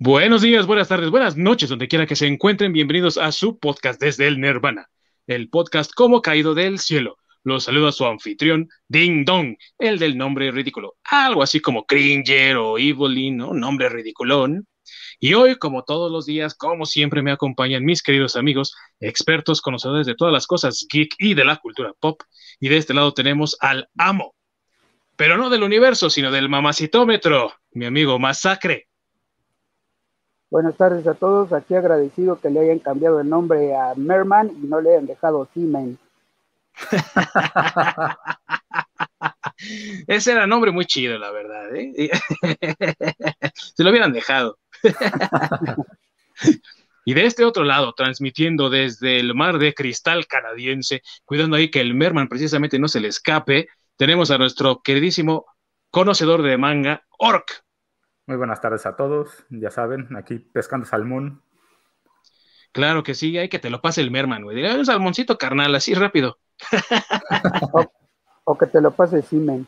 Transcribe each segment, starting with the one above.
Buenos días, buenas tardes, buenas noches, donde quiera que se encuentren. Bienvenidos a su podcast desde el Nirvana, el podcast como caído del cielo. Los saluda su anfitrión, Ding Dong, el del nombre ridículo, algo así como Cringer o Evelyn, ¿no? Nombre ridiculón. Y hoy, como todos los días, como siempre, me acompañan mis queridos amigos, expertos, conocedores de todas las cosas geek y de la cultura pop. Y de este lado tenemos al amo, pero no del universo, sino del mamacitómetro, mi amigo Masacre. Buenas tardes a todos. Aquí agradecido que le hayan cambiado el nombre a Merman y no le hayan dejado Seaman. Ese era nombre muy chido, la verdad. ¿eh? Se lo hubieran dejado. y de este otro lado, transmitiendo desde el mar de cristal canadiense, cuidando ahí que el Merman precisamente no se le escape, tenemos a nuestro queridísimo conocedor de manga, Orc. Muy buenas tardes a todos. Ya saben, aquí pescando salmón. Claro que sí, hay que te lo pase el merman, güey. Un salmoncito carnal, así rápido. o, que te lo pase el Simen.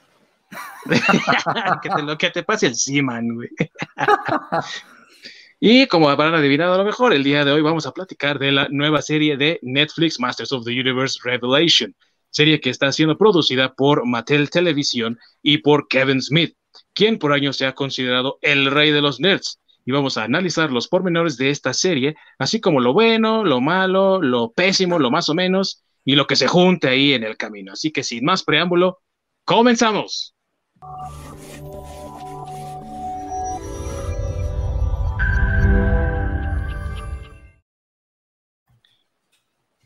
que, te lo, que te pase el Siman, güey. y como habrán adivinado a lo mejor, el día de hoy vamos a platicar de la nueva serie de Netflix, Masters of the Universe Revelation, serie que está siendo producida por Mattel Televisión y por Kevin Smith quien por años se ha considerado el rey de los nerds. Y vamos a analizar los pormenores de esta serie, así como lo bueno, lo malo, lo pésimo, lo más o menos, y lo que se junte ahí en el camino. Así que sin más preámbulo, comenzamos.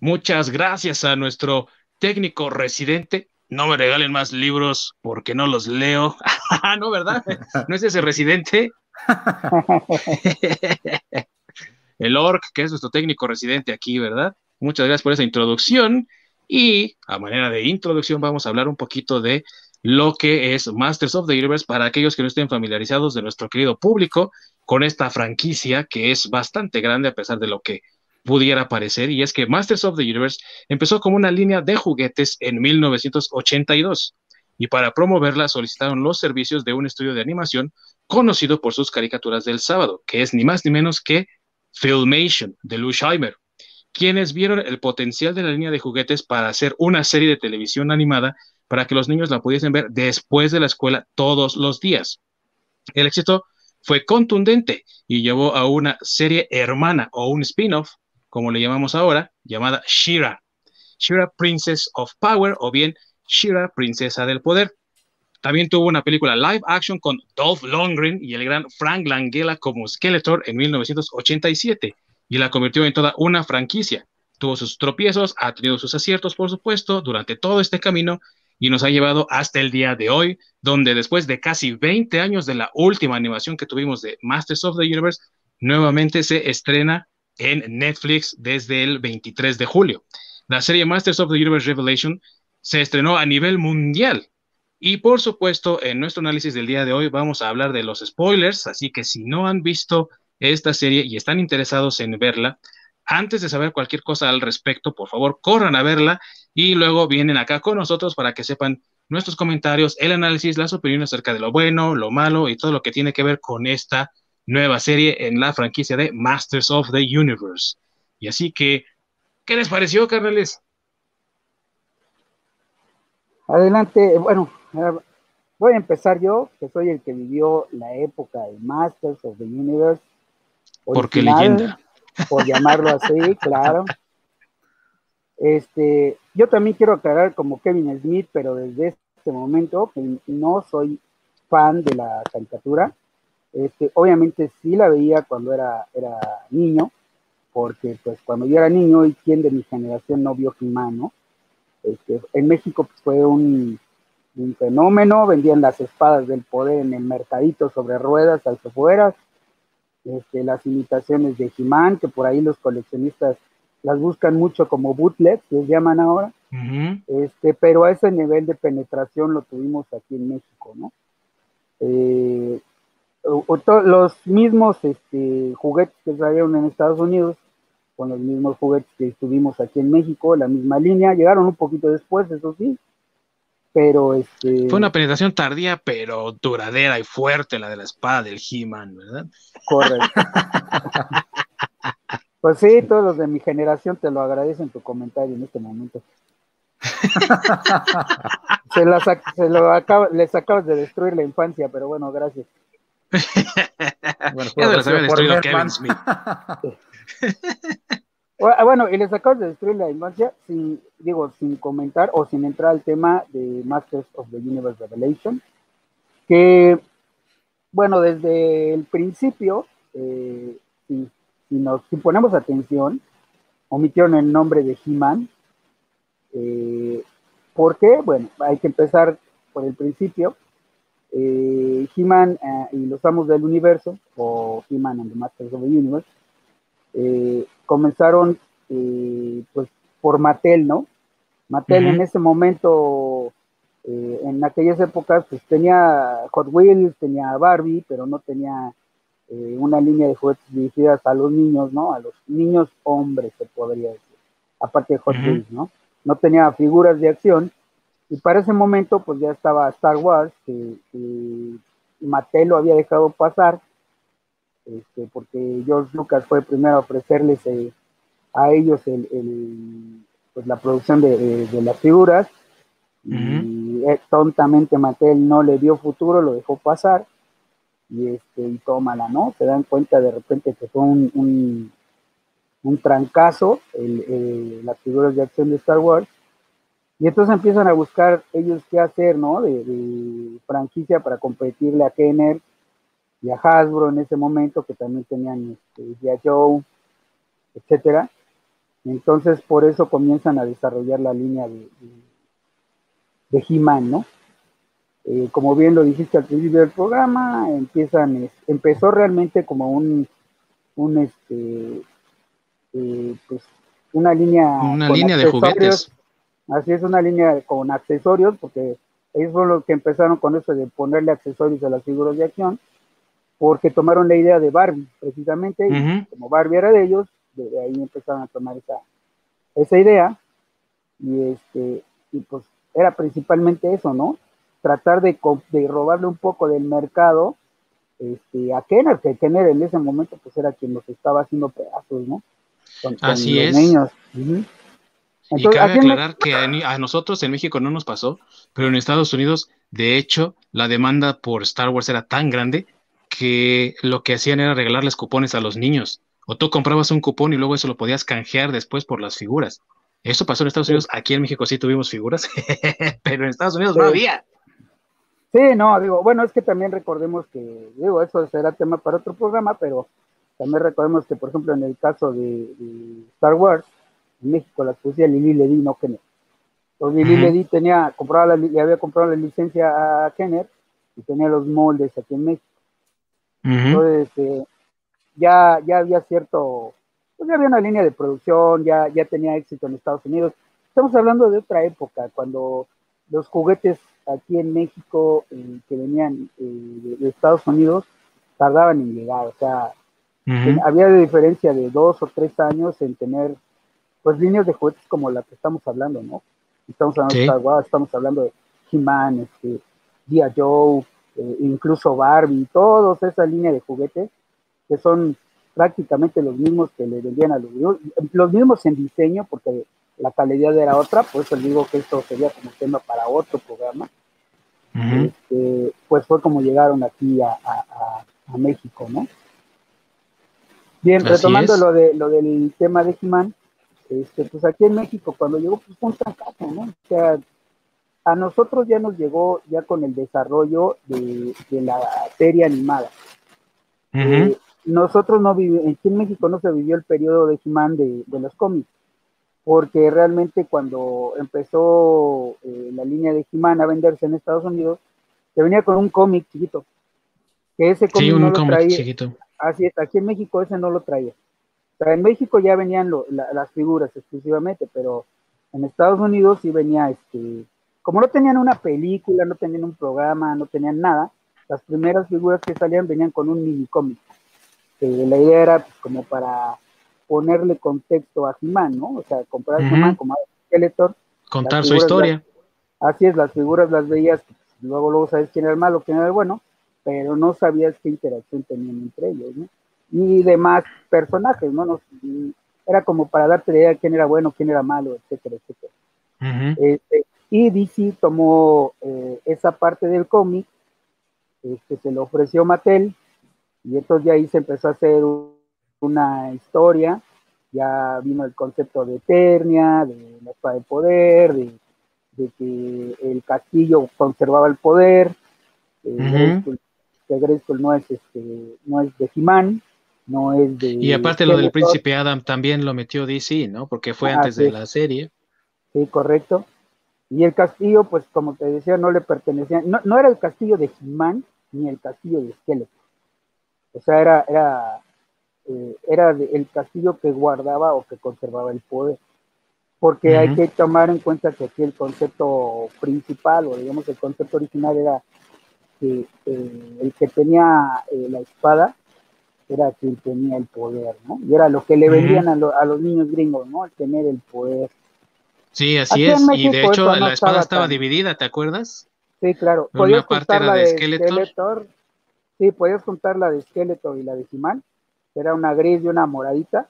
Muchas gracias a nuestro técnico residente, no me regalen más libros porque no los leo. no, ¿verdad? ¿No es ese residente? El ORC, que es nuestro técnico residente aquí, ¿verdad? Muchas gracias por esa introducción. Y a manera de introducción vamos a hablar un poquito de lo que es Masters of the Universe para aquellos que no estén familiarizados de nuestro querido público con esta franquicia que es bastante grande a pesar de lo que pudiera parecer, y es que Masters of the Universe empezó como una línea de juguetes en 1982, y para promoverla solicitaron los servicios de un estudio de animación conocido por sus caricaturas del sábado, que es ni más ni menos que Filmation, de Lou Scheimer, quienes vieron el potencial de la línea de juguetes para hacer una serie de televisión animada para que los niños la pudiesen ver después de la escuela todos los días. El éxito fue contundente y llevó a una serie hermana o un spin-off como le llamamos ahora, llamada Shira. Shira Princess of Power o bien Shira Princesa del Poder. También tuvo una película live action con Dolph Lundgren y el gran Frank Langella como Skeletor en 1987 y la convirtió en toda una franquicia. Tuvo sus tropiezos, ha tenido sus aciertos, por supuesto, durante todo este camino y nos ha llevado hasta el día de hoy, donde después de casi 20 años de la última animación que tuvimos de Masters of the Universe, nuevamente se estrena en Netflix desde el 23 de julio. La serie Masters of the Universe Revelation se estrenó a nivel mundial. Y por supuesto, en nuestro análisis del día de hoy vamos a hablar de los spoilers, así que si no han visto esta serie y están interesados en verla, antes de saber cualquier cosa al respecto, por favor, corran a verla y luego vienen acá con nosotros para que sepan nuestros comentarios, el análisis, las opiniones acerca de lo bueno, lo malo y todo lo que tiene que ver con esta nueva serie en la franquicia de Masters of the Universe. Y así que, ¿qué les pareció, carnales? Adelante, bueno, voy a empezar yo, que soy el que vivió la época de Masters of the Universe. Porque leyenda. Por llamarlo así, claro. Este, yo también quiero aclarar como Kevin Smith, pero desde este momento que no soy fan de la caricatura. Este, obviamente sí la veía cuando era, era niño, porque pues cuando yo era niño y quien de mi generación no vio He-Man, ¿no? Este, en México pues, fue un, fenómeno, vendían las espadas del poder en el mercadito sobre ruedas al afuera, este, las imitaciones de He-Man, que por ahí los coleccionistas las buscan mucho como bootlegs, les llaman ahora, este, pero a ese nivel de penetración lo tuvimos aquí en México, ¿no? Eh, los mismos este, juguetes que salieron en Estados Unidos, con los mismos juguetes que estuvimos aquí en México, la misma línea, llegaron un poquito después, eso sí, pero este... Fue una penetración tardía, pero duradera y fuerte la de la espada del He-Man, ¿verdad? Correcto. pues sí, todos los de mi generación te lo agradecen tu comentario en este momento. se, lo acaba, les acabas de destruir la infancia, pero bueno, gracias. bueno, ya se destruido Kevin Smith. Ah, bueno, y les acabo de destruir la infancia sin, digo, sin comentar o sin entrar al tema de Masters of the Universe Revelation, que, bueno, desde el principio, eh, si, nos si ponemos atención, omitieron el nombre de He-Man. Eh, ¿Por qué? Bueno, hay que empezar por el principio. Eh, He-Man eh, y los amos del universo, o He-Man and the Masters of the Universe, eh, comenzaron eh, pues por Mattel, ¿no? Mattel en ese momento, en aquellas épocas, pues tenía Hot Wheels, tenía Barbie, pero no tenía una línea de juguetes dirigidas a los niños, ¿no? A los niños hombres, se podría decir, aparte de Hot Wheels, ¿no? No tenía figuras de acción, y para ese momento, pues ya estaba Star Wars, que, que Mattel lo había dejado pasar, este, porque George Lucas fue primero a ofrecerles eh, a ellos el, pues la producción de, las figuras. Y eh, tontamente Mattel no le dio futuro, lo dejó pasar. Y este y tómala, ¿no? Se dan cuenta de repente que fue un, un, trancazo el, las figuras de acción de Star Wars y entonces empiezan a buscar ellos qué hacer, ¿no? De, de franquicia para competirle a Kenner y a Hasbro en ese momento, que también tenían este, Joe, etcétera. Entonces, por eso comienzan a desarrollar la línea de, de, He-Man, ¿no? Eh, como bien lo dijiste al principio del programa, empiezan, empezó realmente como un, un este, eh, pues, una línea. Una línea de juguetes. Así es, una línea con accesorios, porque ellos fueron los que empezaron con eso de ponerle accesorios a las figuras de acción porque tomaron la idea de Barbie, precisamente, y como Barbie era de ellos, de ahí empezaron a tomar esa, esa idea, y este, y pues era principalmente eso, ¿no? Tratar de, de robarle un poco del mercado este, a Kenner, que Kenner en ese momento pues era quien los estaba haciendo pedazos, ¿no? Así es. Niños. Y cabe aclarar que a, nosotros en México no nos pasó, pero en Estados Unidos, de hecho, la demanda por Star Wars era tan grande que lo que hacían era regalarles cupones a los niños. O tú comprabas un cupón y luego eso lo podías canjear después por las figuras. Eso pasó en Estados Unidos. Aquí en México sí tuvimos figuras, pero en Estados Unidos no había. Sí, no, digo, bueno, es que también recordemos que, digo, eso será tema para otro programa, pero también recordemos que, por ejemplo, en el caso de, Star Wars, en México las pusía Lili Ledi, no Kenner. Entonces Lili Ledi tenía, compraba le había comprado la licencia a Kenner y tenía los moldes aquí en México. Entonces, este, ya, ya había cierto, pues ya había una línea de producción, ya, ya tenía éxito en Estados Unidos. Estamos hablando de otra época, cuando los juguetes aquí en México eh, que venían eh, de, Estados Unidos tardaban en llegar, o sea, había de diferencia de dos o tres años en tener pues líneas de juguetes como la que estamos hablando, ¿no? Estamos hablando de Star estamos hablando de He-Man, este, Dia Joe, eh, incluso Barbie, todos esa línea de juguetes que son prácticamente los mismos que le vendían a los los mismos en diseño, porque la calidad era otra, por eso digo que esto sería como tema para otro programa. Este, pues fue como llegaron aquí a, México, ¿no? Bien, retomando lo de lo del tema de He-Man, este, pues aquí en México cuando llegó pues fue un fracaso, ¿no? O sea, a nosotros ya nos llegó ya con el desarrollo de, la serie animada. Eh, nosotros no vivimos, aquí en México no se vivió el periodo de he de, de, los cómics, porque realmente cuando empezó eh, la línea de he a venderse en Estados Unidos, se venía con un cómic chiquito, que ese cómic no lo traía. Chiquito. Así es, aquí en México ese no lo traía. En México ya venían las figuras exclusivamente, pero en Estados Unidos sí venía este como no tenían una película, no tenían un programa, no tenían nada, las primeras figuras que salían venían con un mini cómic. la idea era pues, como para ponerle contexto a he ¿no? O sea, comprar a he como a Skeletor. Contar su historia. Así es, las figuras las veías, luego luego sabes quién era el malo, quién era el bueno, pero no sabías qué interacción tenían entre ellos, ¿no? Y demás personajes, ¿no? era como para darte idea de quién era bueno, quién era malo, etcétera, etcétera. Este, y DC tomó eh, esa parte del cómic, este, se lo ofreció Mattel, y entonces de ahí se empezó a hacer una historia, ya vino el concepto de Eternia, de la espada de poder, de, que el castillo conservaba el poder, eh, que Grayskull no es, este, no es de He-Man, no es de... Y aparte lo del príncipe Adam también lo metió DC, ¿no? Porque fue antes de la serie. Sí, correcto. Y el castillo, pues como te decía, no le pertenecía, no, no era el castillo de He-Man ni el castillo de Skeletor. O sea, era, era, eh, era el castillo que guardaba o que conservaba el poder. Porque hay que tomar en cuenta que aquí el concepto principal, o digamos el concepto original era que eh, el que tenía eh, la espada era quien tenía el poder, ¿no? Y era lo que le vendían a, a, los niños gringos, ¿no? El tener el poder. Sí, así es. y de hecho la espada estaba, dividida, ¿te acuerdas? Sí, claro. Podías contar la de Skeletor. Sí, podías contar la de Skeletor y la de Simán. Era una gris y una moradita.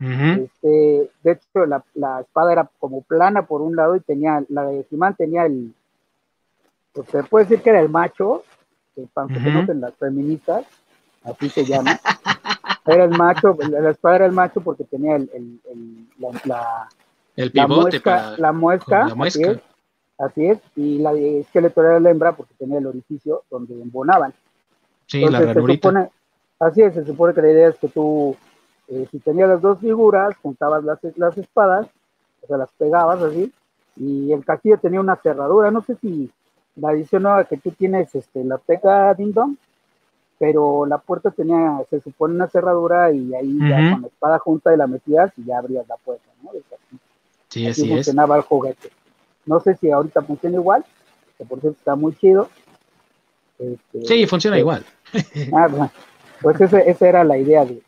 este, de hecho, la, la, espada era como plana por un lado y tenía, la de Simán tenía el, pues se puede decir que era el macho, que para que uh las feministas, así se llama. era el macho, la espada era el macho porque tenía el, el, la, el pivote la muesca, la muesca, Así, es, y la esqueleto era la hembra porque tenía el orificio donde embonaban. Sí, la supone, Así es, se supone que la idea es que tú, eh, si tenías las dos figuras, juntabas las, las espadas, o sea, las pegabas así, y el castillo tenía una cerradura, no sé si la edición nueva que tú tienes, este, la teca Ding Dong, pero la puerta tenía, se supone una cerradura y ahí ya con la espada junta y la metías y ya abrías la puerta, ¿no? Sí, así, funcionaba el juguete. No sé si ahorita funciona igual, que por cierto está muy chido. Este, sí, funciona igual. Ah, bueno, pues ese, esa era la idea de,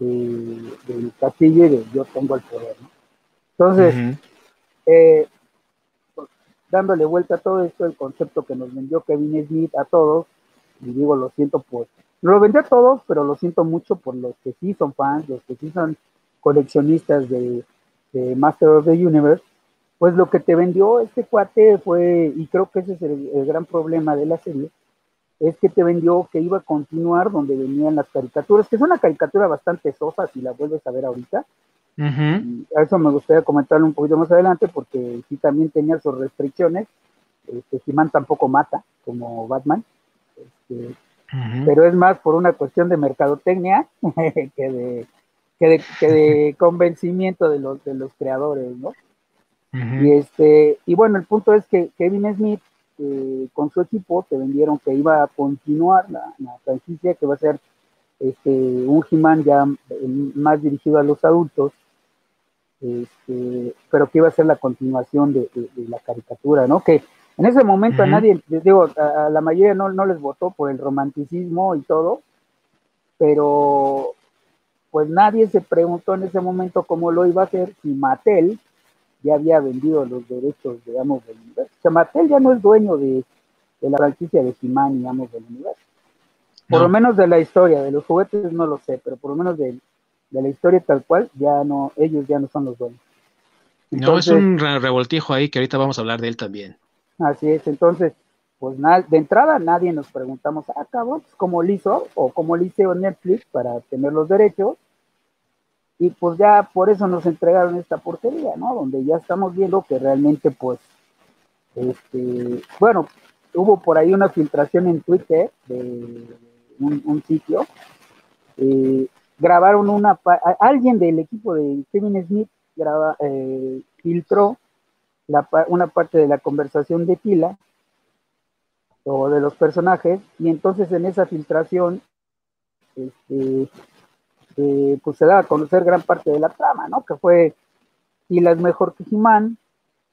del castillo y de yo tengo el poder, ¿no? Entonces, eh, dándole vuelta a todo esto, el concepto que nos vendió Kevin Smith a todos, y digo, lo siento por, no lo vendió a todos, pero lo siento mucho por los que sí son fans, los que sí son coleccionistas de, Master of the Universe, pues lo que te vendió este cuate fue, y creo que ese es el, gran problema de la serie, es que te vendió que iba a continuar donde venían las caricaturas, que es una caricatura bastante sosa si la vuelves a ver ahorita, a eso me gustaría comentarlo un poquito más adelante porque sí también tenía sus restricciones. Este, He-Man tampoco mata como Batman. Este, pero es más por una cuestión de mercadotecnia que de, que de, convencimiento de los, de los creadores, ¿no? Y este, y bueno, el punto es que Kevin Smith eh, con su equipo te vendieron que iba a continuar la, la franquicia, que va a ser este, un He-Man ya más dirigido a los adultos, este, pero que iba a ser la continuación de, la caricatura, ¿no? Que en ese momento a nadie, digo, a, la mayoría no, no les votó por el romanticismo y todo, pero pues nadie se preguntó en ese momento cómo lo iba a hacer si Mattel ya había vendido los derechos, digamos, del universo. O sea, Mattel ya no es dueño de, la franquicia de He-Man, digamos, del universo. Por lo menos de la historia, de los juguetes no lo sé, pero por lo menos de, de la historia tal cual, ya no, ellos ya no son los dueños. no, es un revoltijo ahí que ahorita vamos a hablar de él también. Así es, entonces, pues de entrada nadie nos preguntamos, ah, cabrón, pues, ¿cómo lo hizo? O cómo lo Netflix para tener los derechos. Y pues ya por eso nos entregaron esta portería, ¿no? Donde ya estamos viendo que realmente, pues, este, bueno, hubo por ahí una filtración en Twitter de un, sitio eh, grabaron una, alguien del equipo de Kevin Smith graba, eh, filtró una parte de la conversación de Tila o de los personajes y entonces en esa filtración este, eh, pues se da a conocer gran parte de la trama, ¿no? Que fue Tila es mejor que Jimán,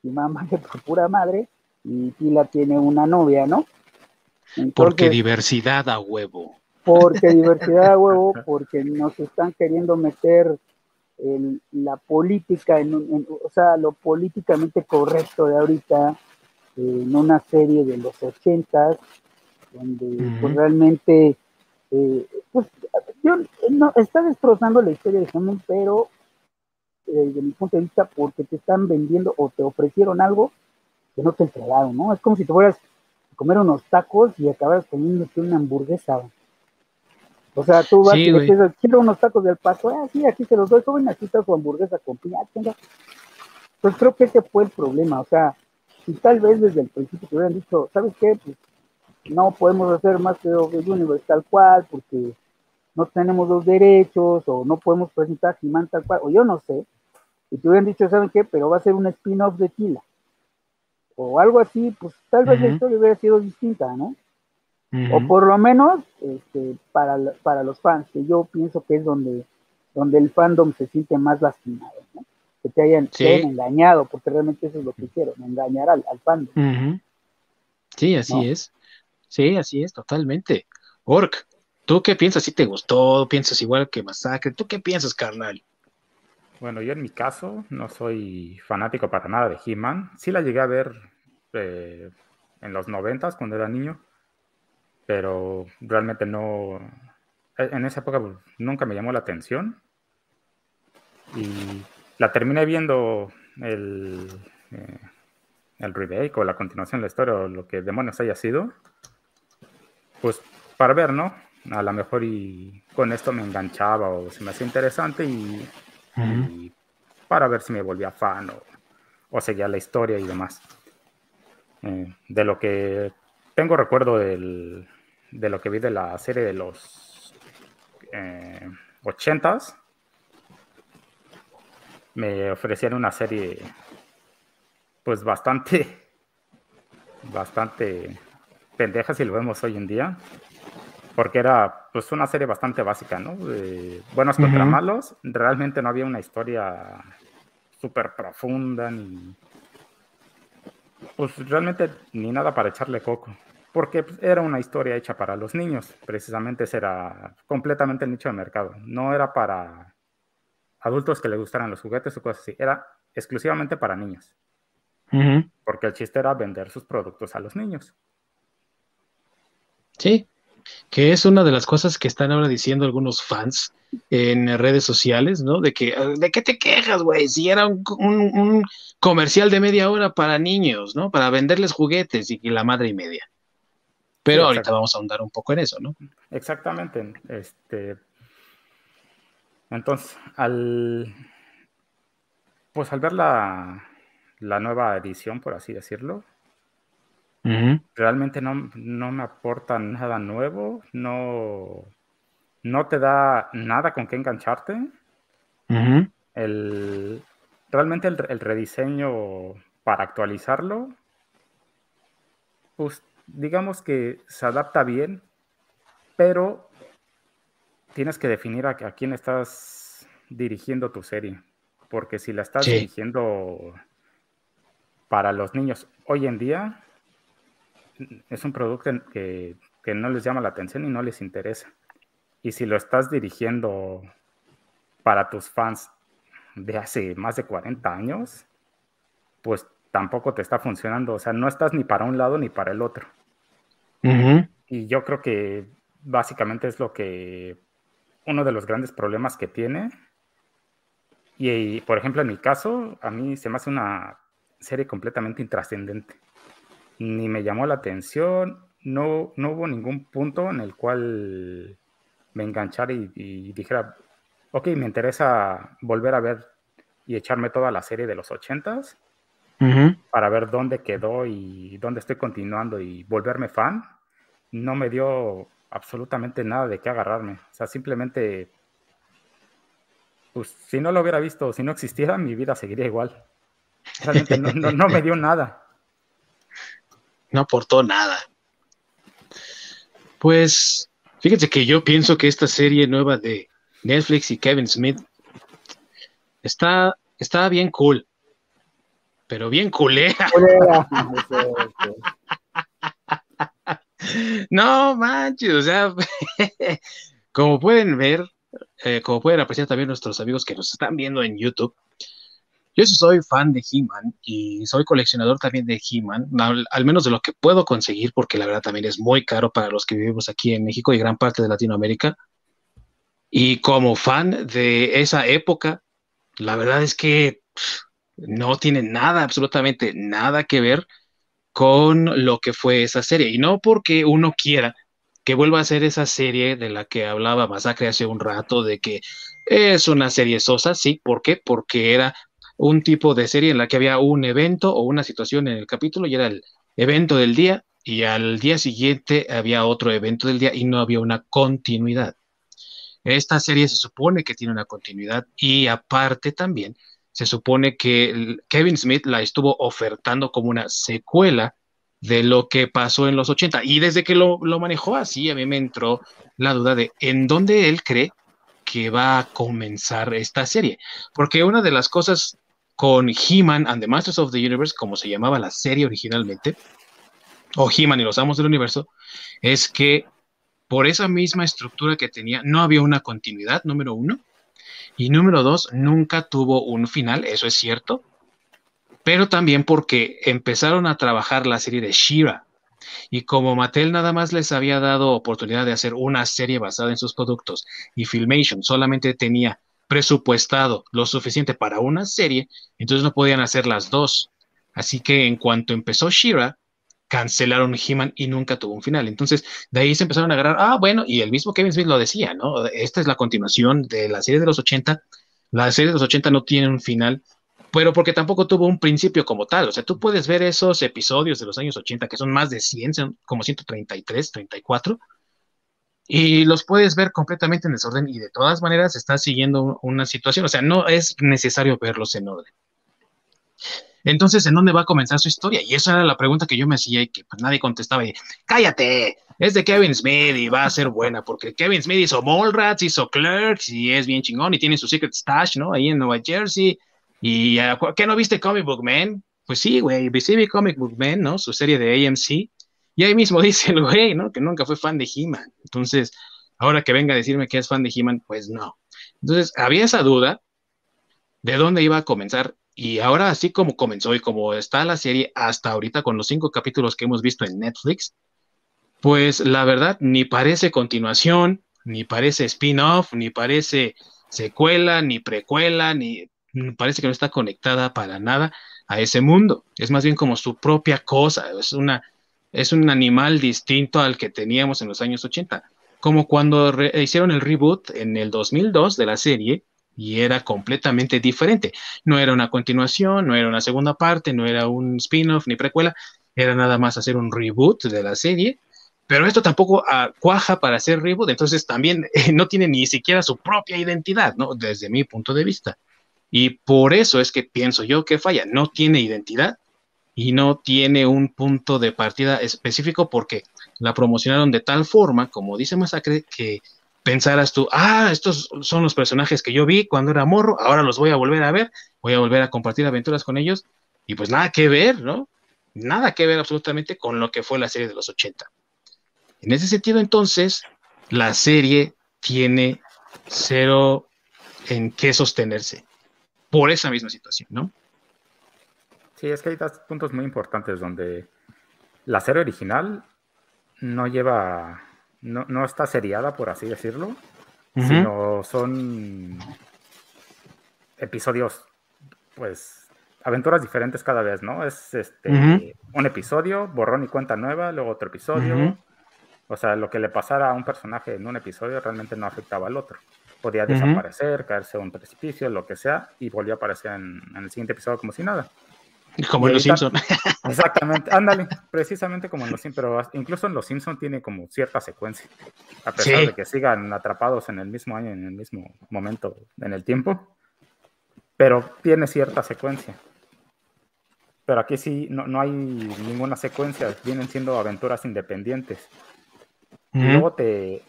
Jimán vale por pura madre y Tila tiene una novia, ¿no? Porque diversidad a huevo porque diversidad de huevo, porque nos están queriendo meter la política, en, o sea, lo políticamente correcto de ahorita, en una serie de los ochentas, donde pues, realmente, eh, pues, yo, no, está destrozando la historia de Hammond, pero eh, desde mi punto de vista, porque te están vendiendo o te ofrecieron algo que no te entregaron, ¿no? Es como si te fueras a comer unos tacos y acabaras comiéndote una hamburguesa. O sea, tú vas y le dices, quiero unos tacos del paso, ah, sí, aquí te los doy, joven, aquí está su hamburguesa con piña, Pues creo que ese fue el problema, o sea, si tal vez desde el principio te hubieran dicho, ¿sabes qué? Pues no podemos hacer más que Universe tal cual, porque no tenemos los derechos, o no podemos presentar He-Man tal cual, o yo no sé, y te hubieran dicho, ¿saben qué? Pero va a ser un spin-off de Tila, o algo así, pues tal vez la historia hubiera sido distinta, ¿no? O por lo menos este, para, para los fans, que yo pienso que es donde, donde el fandom se siente más lastimado, ¿no? que te hayan, engañado, porque realmente eso es lo que hicieron, engañar al, al fandom. Sí, así es. Sí, así es, totalmente. Ork, ¿tú qué piensas? ¿Si te gustó? ¿Piensas igual que Masacre? ¿Tú qué piensas, carnal? Bueno, yo en mi caso no soy fanático para nada de He-Man. Sí la llegué a ver eh, en los noventas cuando era niño, pero realmente no, e, en esa época pues, nunca me llamó la atención. Y la terminé viendo el, eh, el remake o la continuación de la historia o lo que demonios haya sido, pues para ver, ¿no? A lo mejor y con esto me enganchaba o se me hacía interesante y, para ver si me volvía fan o, seguía la historia y demás. Eh, de lo que tengo recuerdo del, de lo que vi de la serie de los eh, ochentas, me ofrecieron una serie pues bastante, bastante pendeja si lo vemos hoy en día, porque era pues una serie bastante básica, ¿no? buenos contra malos, realmente no había una historia súper profunda ni pues realmente ni nada para echarle coco porque pues, era una historia hecha para los niños, precisamente ese era completamente el nicho de mercado, no era para adultos que les gustaran los juguetes o cosas así, era exclusivamente para niños, porque el chiste era vender sus productos a los niños. Sí, que es una de las cosas que están ahora diciendo algunos fans en redes sociales, ¿no? De que, ¿de qué te quejas, güey? Si era un, un, comercial de media hora para niños, ¿no? Para venderles juguetes y la madre y media. Pero ahorita vamos a ahondar un poco en eso, ¿no? Exactamente. Este, entonces, al pues al ver la, nueva edición, por así decirlo, realmente no, me aporta nada nuevo, no, no te da nada con qué engancharte. el, realmente el, el, rediseño para actualizarlo, pues digamos que se adapta bien, pero tienes que definir a, quién estás dirigiendo tu serie. Porque si la estás dirigiendo para los niños hoy en día, es un producto que, que, no les llama la atención y no les interesa. Y si lo estás dirigiendo para tus fans de hace más de 40 años, pues tampoco te está funcionando. O sea, no estás ni para un lado ni para el otro. Y yo creo que básicamente es lo que uno de los grandes problemas que tiene. Y, por ejemplo, en mi caso, a mí se me hace una serie completamente intrascendente. Ni me llamó la atención, no, no hubo ningún punto en el cual me enganchara y, dijera, ok, me interesa volver a ver y echarme toda la serie de los ochentas para ver dónde quedó y dónde estoy continuando y volverme fan, no me dio absolutamente nada de qué agarrarme. O sea, simplemente, pues si no lo hubiera visto, si no existiera, mi vida seguiría igual. Realmente no, me dio nada. No aportó nada. Pues, fíjense que yo pienso que esta serie nueva de Netflix y Kevin Smith está, está bien cool pero bien culera. No manches, o sea, como pueden ver, eh, como pueden apreciar también nuestros amigos que nos están viendo en YouTube, yo soy fan de He-Man y soy coleccionador también de He-Man, al, menos de lo que puedo conseguir, porque la verdad también es muy caro para los que vivimos aquí en México y gran parte de Latinoamérica. Y como fan de esa época, la verdad es que no tiene nada, absolutamente nada que ver con lo que fue esa serie. Y no porque uno quiera que vuelva a ser esa serie de la que hablaba Masacre hace un rato, de que es una serie sosa, sí, ¿por qué? Porque era un tipo de serie en la que había un evento o una situación en el capítulo y era el evento del día y al día siguiente había otro evento del día y no había una continuidad. Esta serie se supone que tiene una continuidad y aparte también se supone que Kevin Smith la estuvo ofertando como una secuela de lo que pasó en los 80 y desde que lo, lo manejó así a mí me entró la duda de en dónde él cree que va a comenzar esta serie. Porque una de las cosas con He-Man and the Masters of the Universe, como se llamaba la serie originalmente, o He-Man y los Amos del Universo, es que por esa misma estructura que tenía, no había una continuidad, número uno, y número dos, nunca tuvo un final, eso es cierto, pero también porque empezaron a trabajar la serie de Shira, y como Mattel nada más les había dado oportunidad de hacer una serie basada en sus productos y Filmation solamente tenía presupuestado lo suficiente para una serie, entonces no podían hacer las dos. Así que en cuanto empezó Shira, cancelaron He-Man y nunca tuvo un final. Entonces, de ahí se empezaron a agarrar, ah, bueno, y el mismo Kevin Smith lo decía, ¿no? Esta es la continuación de la serie de los 80. La serie de los 80 no tiene un final, pero porque tampoco tuvo un principio como tal. O sea, tú puedes ver esos episodios de los años 80, que son más de 100, son como 133, 34, y los puedes ver completamente en desorden y de todas maneras estás siguiendo una situación, o sea, no es necesario verlos en orden. Entonces, ¿en dónde va a comenzar su historia? Y esa era la pregunta que yo me hacía y que pues, nadie contestaba. Cállate, es de Kevin Smith y va a ser buena, porque Kevin Smith hizo Mallrats, hizo Clerks y es bien chingón y tiene su Secret Stash, ¿no? Ahí en Nueva Jersey. ¿Y qué no viste Comic Book Man? Pues sí, güey, vi Comic Book Man, ¿no? Su serie de AMC. Y ahí mismo dice el güey, ¿no? Que nunca fue fan de He-Man. Entonces, ahora que venga a decirme que es fan de He-Man, pues no. Entonces, había esa duda de dónde iba a comenzar. Y ahora, así como comenzó y como está la serie hasta ahorita con los cinco capítulos que hemos visto en Netflix, pues la verdad, ni parece continuación, ni parece spin-off, ni parece secuela, ni precuela, ni parece que no está conectada para nada a ese mundo. Es más bien como su propia cosa, es una es un animal distinto al que teníamos en los años 80, como cuando hicieron el reboot en el 2002 de la serie y era completamente diferente. No era una continuación, no era una segunda parte, no era un spin-off ni precuela, era nada más hacer un reboot de la serie. Pero esto tampoco ah, cuaja para hacer reboot, entonces también no tiene ni siquiera su propia identidad, ¿no? Desde mi punto de vista. Y por eso es que pienso yo que falla, no tiene identidad y no tiene un punto de partida específico porque la promocionaron de tal forma, como dice Masacre, que pensaras tú, ah, estos son los personajes que yo vi cuando era morro, ahora los voy a volver a ver, voy a volver a compartir aventuras con ellos, y pues nada que ver, ¿no? Nada que ver absolutamente con lo que fue la serie de los 80. En ese sentido, entonces, la serie tiene cero en qué sostenerse por esa misma situación, ¿no? Sí, es que hay dos puntos muy importantes donde la serie original no lleva, no, está seriada, por así decirlo, sino son episodios, pues, aventuras diferentes cada vez, ¿no? Es este, un episodio, borrón y cuenta nueva, luego otro episodio. O sea, lo que le pasara a un personaje en un episodio realmente no afectaba al otro. Podía desaparecer, caerse a un precipicio, lo que sea, y volvió a aparecer en el siguiente episodio como si nada. Como en Los Simpsons. Exactamente, ándale, precisamente como en Los Simpsons, pero incluso en Los Simpsons tiene como cierta secuencia, a pesar de que sigan atrapados en el mismo año, en el mismo momento, en el tiempo, pero tiene cierta secuencia. Pero aquí sí, no, hay ninguna secuencia, vienen siendo aventuras independientes. Y luego te,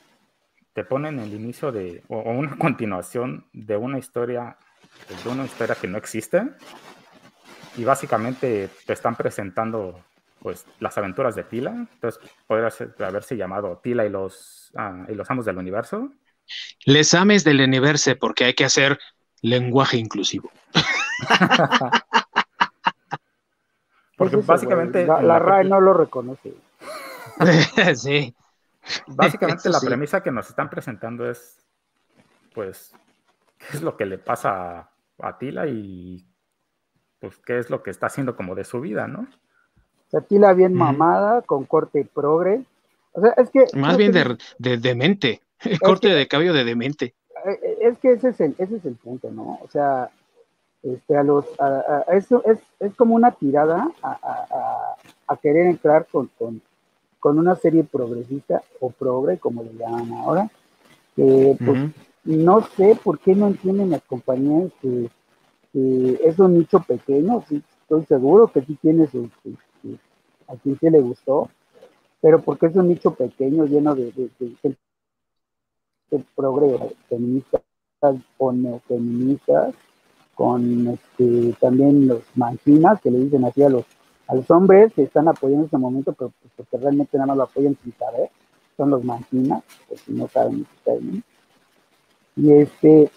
te ponen el inicio de, o una continuación de una historia, de una historia que no existe y básicamente te están presentando pues las aventuras de Tila. Entonces podría haberse llamado Tila y los, ah, y los amos del universo. Les ames del universo porque hay que hacer lenguaje inclusivo. porque básicamente... La, RAE no lo reconoce. sí. Básicamente la premisa que nos están presentando es, pues, qué es lo que le pasa a, a Tila y pues qué es lo que está haciendo como de su vida, ¿no? Tila bien mamada, con corte progre. O sea, es que... Más bien de, de demente, corte de cabello de demente. Eh, eh, es que ese es el, ese es el punto, ¿no? O sea, este, a los, a, eso es, es, como una tirada a, a querer entrar con, con, con, una serie progresista o progre, como le llaman ahora, que pues no sé por qué no entienden las compañías que, es un nicho pequeño, sí, estoy seguro que sí tiene su, a quien sí le gustó, pero porque es un nicho pequeño lleno de, de, progreso feministas o neofeministas, con este, también los manginas que le dicen así a los, hombres que están apoyando en este momento, pero pues, porque realmente nada más lo apoyan sin saber, son los manginas, pues si no saben ustedes, Y este,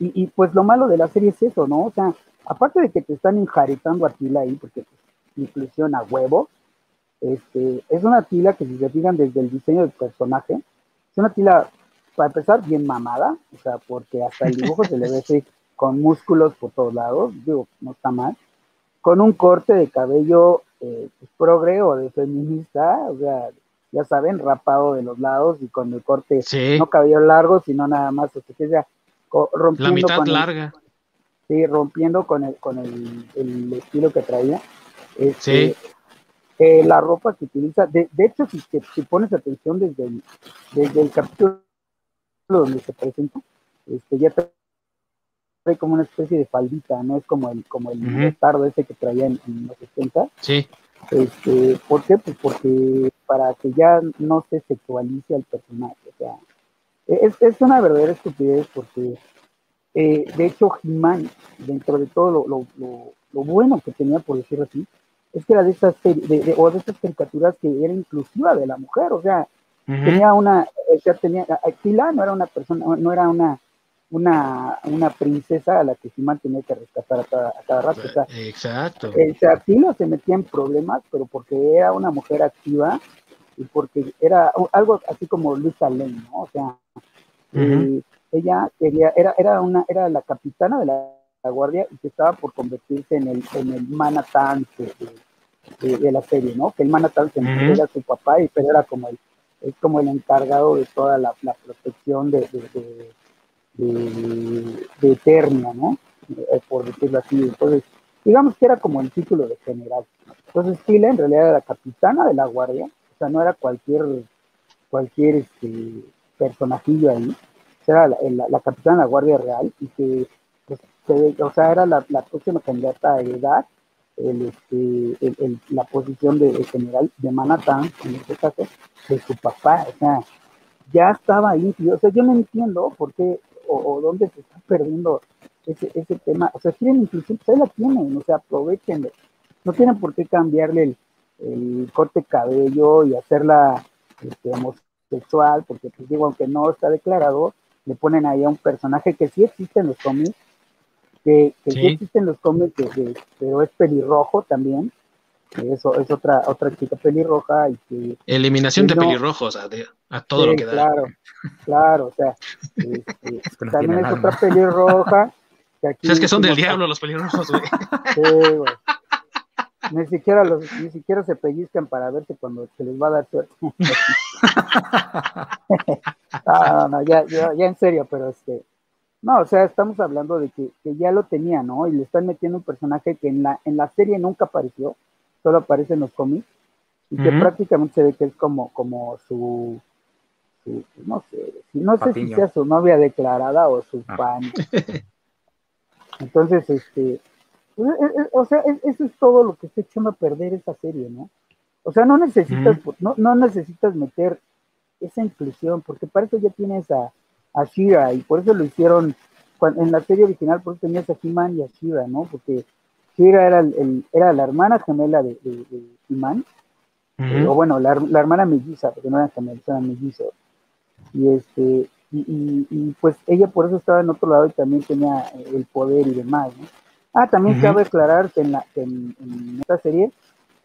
y, pues lo malo de la serie es eso, ¿no? O sea, aparte de que te están enjaretando a Tila ahí, porque pues, inclusión a huevo, este, es una tila que si se fijan desde el diseño del personaje, es una tila, para empezar, bien mamada, o sea, porque hasta el dibujo se le ve así, con músculos por todos lados, digo, no está mal, con un corte de cabello eh, pues, progre o de feminista, o sea, ya saben, rapado de los lados y con el corte, no cabello largo, sino nada más, o sea, que sea rompiendo la mitad larga. sí, rompiendo con el, con el, estilo que traía. Este, sí. Eh, la ropa que utiliza, de, de hecho, si, si, pones atención desde el, desde el capítulo donde se presenta, este, ya trae como una especie de faldita, no es como el, como el tardo ese que traía en, los 70. Sí. Este, ¿Por qué? Pues porque para que ya no se sexualice al personaje, o sea, es, es una verdadera estupidez porque, eh, de hecho, He-Man, dentro de todo lo, lo, lo, bueno que tenía, por decirlo así, es que era de esas de, o de esas caricaturas que era inclusiva de la mujer, o sea, tenía una, o sea, tenía, Aquila no era una persona, no era una, una, una princesa a la que He-Man tenía que rescatar a cada, a cada rato. O sea, Exacto. El Aquila se metía en problemas, pero porque era una mujer activa y porque era algo así como Luisa Lane, ¿no? O sea, eh, ella quería, era, era una, era la capitana de la, guardia y que estaba por convertirse en el, en el Manhattan de, de, la serie, ¿no? Que el Manhattan se era su papá, y, pero era como el, es como el encargado de toda la, la protección de, de, de, Eternia, ¿no? Eh, por decirlo así. Entonces, digamos que era como el título de general. Entonces, Tila en realidad era la capitana de la guardia, o sea, no era cualquier, cualquier este, personajillo ahí, era la, capitana de la Guardia Real y que, pues, o sea, era la, próxima candidata a heredar el, este, la posición de, general de Manhattan, en este caso, de su papá, o sea, ya estaba ahí, o sea, yo no entiendo por qué o, dónde se está perdiendo ese, ese tema, o sea, quieren inclusión, ustedes la tienen, o sea, aprovechenlo, no tienen por qué cambiarle el, el corte cabello y hacerla este, sexual, porque pues digo, aunque no está declarado, le ponen ahí a un personaje que sí existe en los cómics, que, que sí. existe en los cómics, pero es pelirrojo también, eso es otra otra chica pelirroja y que eliminación de pelirrojos a, a todo lo que da. claro claro o sea este, también es otra pelirroja que aquí es que son del diablo los pelirrojos güey. sí güey ni siquiera los, ni siquiera se pellizcan para verse cuando se les va a dar suerte. no, no, ya, ya, en serio, pero este, no, o sea, estamos hablando de que, ya lo tenía, ¿no? Y le están metiendo un personaje que en la, en la serie nunca apareció, solo aparece en los cómics, y que prácticamente se ve que es como, como su, no sé, no sé si sea su novia declarada o su ah. fan. Entonces, este, o sea, eso es todo lo que está echando a perder esa serie, ¿no? O sea, no necesitas, no, no necesitas meter esa inclusión, porque para eso ya tienes a, a Shira, y por eso lo hicieron, en la serie original, por eso tenías a He-Man y a Shira, ¿no? Porque Shira era, el, era la hermana gemela de, de, He-Man, eh, o bueno, la, hermana melliza, porque no eran gemelos, eran mellizos. Y este, y, pues ella por eso estaba en otro lado y también tenía el poder y demás, ¿no? Ah, también cabe aclarar que en, la, en, esta serie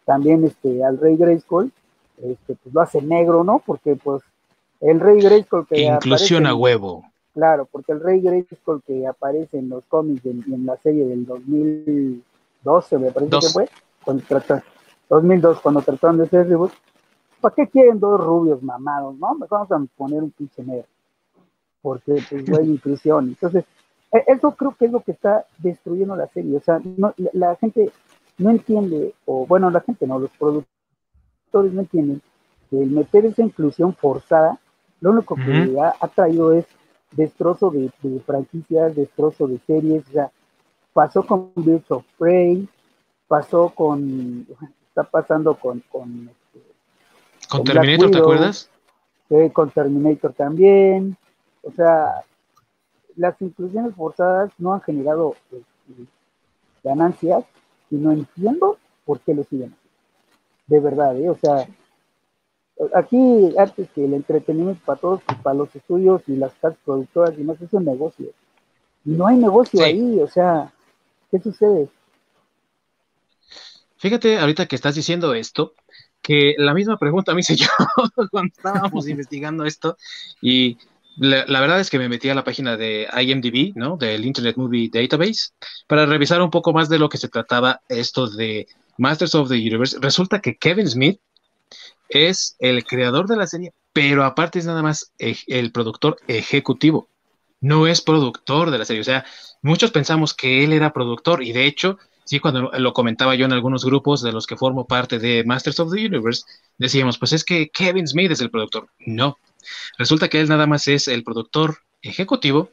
también este al rey Grayskull este, pues lo hace negro, ¿no? Porque pues el rey Grayskull que Inclusión a huevo. Claro, porque el rey Grayskull que aparece en los cómics y en, la serie del 2012, me parece que fue, cuando trataron, 2002, cuando trataron de hacer reboot, ¿para qué quieren dos rubios mamados, no? Mejor vamos a poner un pinche negro, porque pues no hay inclusión. Entonces, eso creo que es lo que está destruyendo la serie, o sea, no, la, gente no entiende, o bueno, la gente no, los productores no entienden que el meter esa inclusión forzada, lo único que ha traído es destrozo de, franquicias, destrozo de series, o sea, pasó con Birds of Prey, pasó con, está pasando con... Con, este, ¿Con, Terminator, ¿te acuerdas? con Terminator también, o sea, las inclusiones forzadas no han generado este, ganancias y no entiendo por qué lo siguen De verdad, ¿eh? o sea, aquí, antes que el entretenimiento para todos, pues, para los estudios y las casas productoras y más, es un negocio. Y no hay negocio ahí, o sea, ¿qué sucede? Fíjate, ahorita que estás diciendo esto, que la misma pregunta me hice yo cuando estábamos investigando esto y la, verdad es que me metí a la página de IMDb, ¿no? Del Internet Movie Database, para revisar un poco más de lo que se trataba esto de Masters of the Universe. Resulta que Kevin Smith es el creador de la serie, pero aparte es nada más el productor ejecutivo. No es productor de la serie. O sea, muchos pensamos que él era productor y de hecho, sí, cuando lo comentaba yo en algunos grupos de los que formo parte de Masters of the Universe, decíamos, pues es que Kevin Smith es el productor. No. Resulta que él nada más es el productor ejecutivo,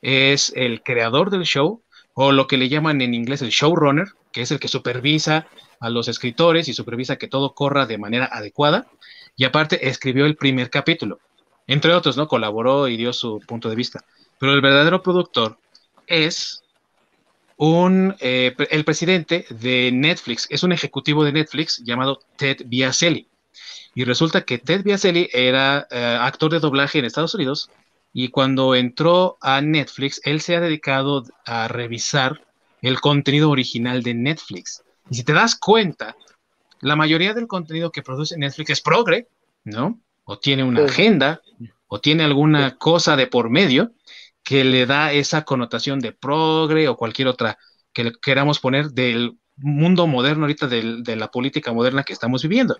es el creador del show, o lo que le llaman en inglés el showrunner, que es el que supervisa a los escritores y supervisa que todo corra de manera adecuada. Y aparte escribió el primer capítulo. Entre otros, ¿no? Colaboró y dio su punto de vista. Pero el verdadero productor es un, eh, el presidente de Netflix, es un ejecutivo de Netflix llamado Ted Biaselli. Y resulta que Ted Biaselli era eh, actor de doblaje en Estados Unidos y cuando entró a Netflix, él se ha dedicado a revisar el contenido original de Netflix. Y si te das cuenta, la mayoría del contenido que produce Netflix es progre, ¿no? O tiene una agenda, o tiene alguna cosa de por medio que le da esa connotación de progre o cualquier otra que le queramos poner del mundo moderno ahorita de, la política moderna que estamos viviendo.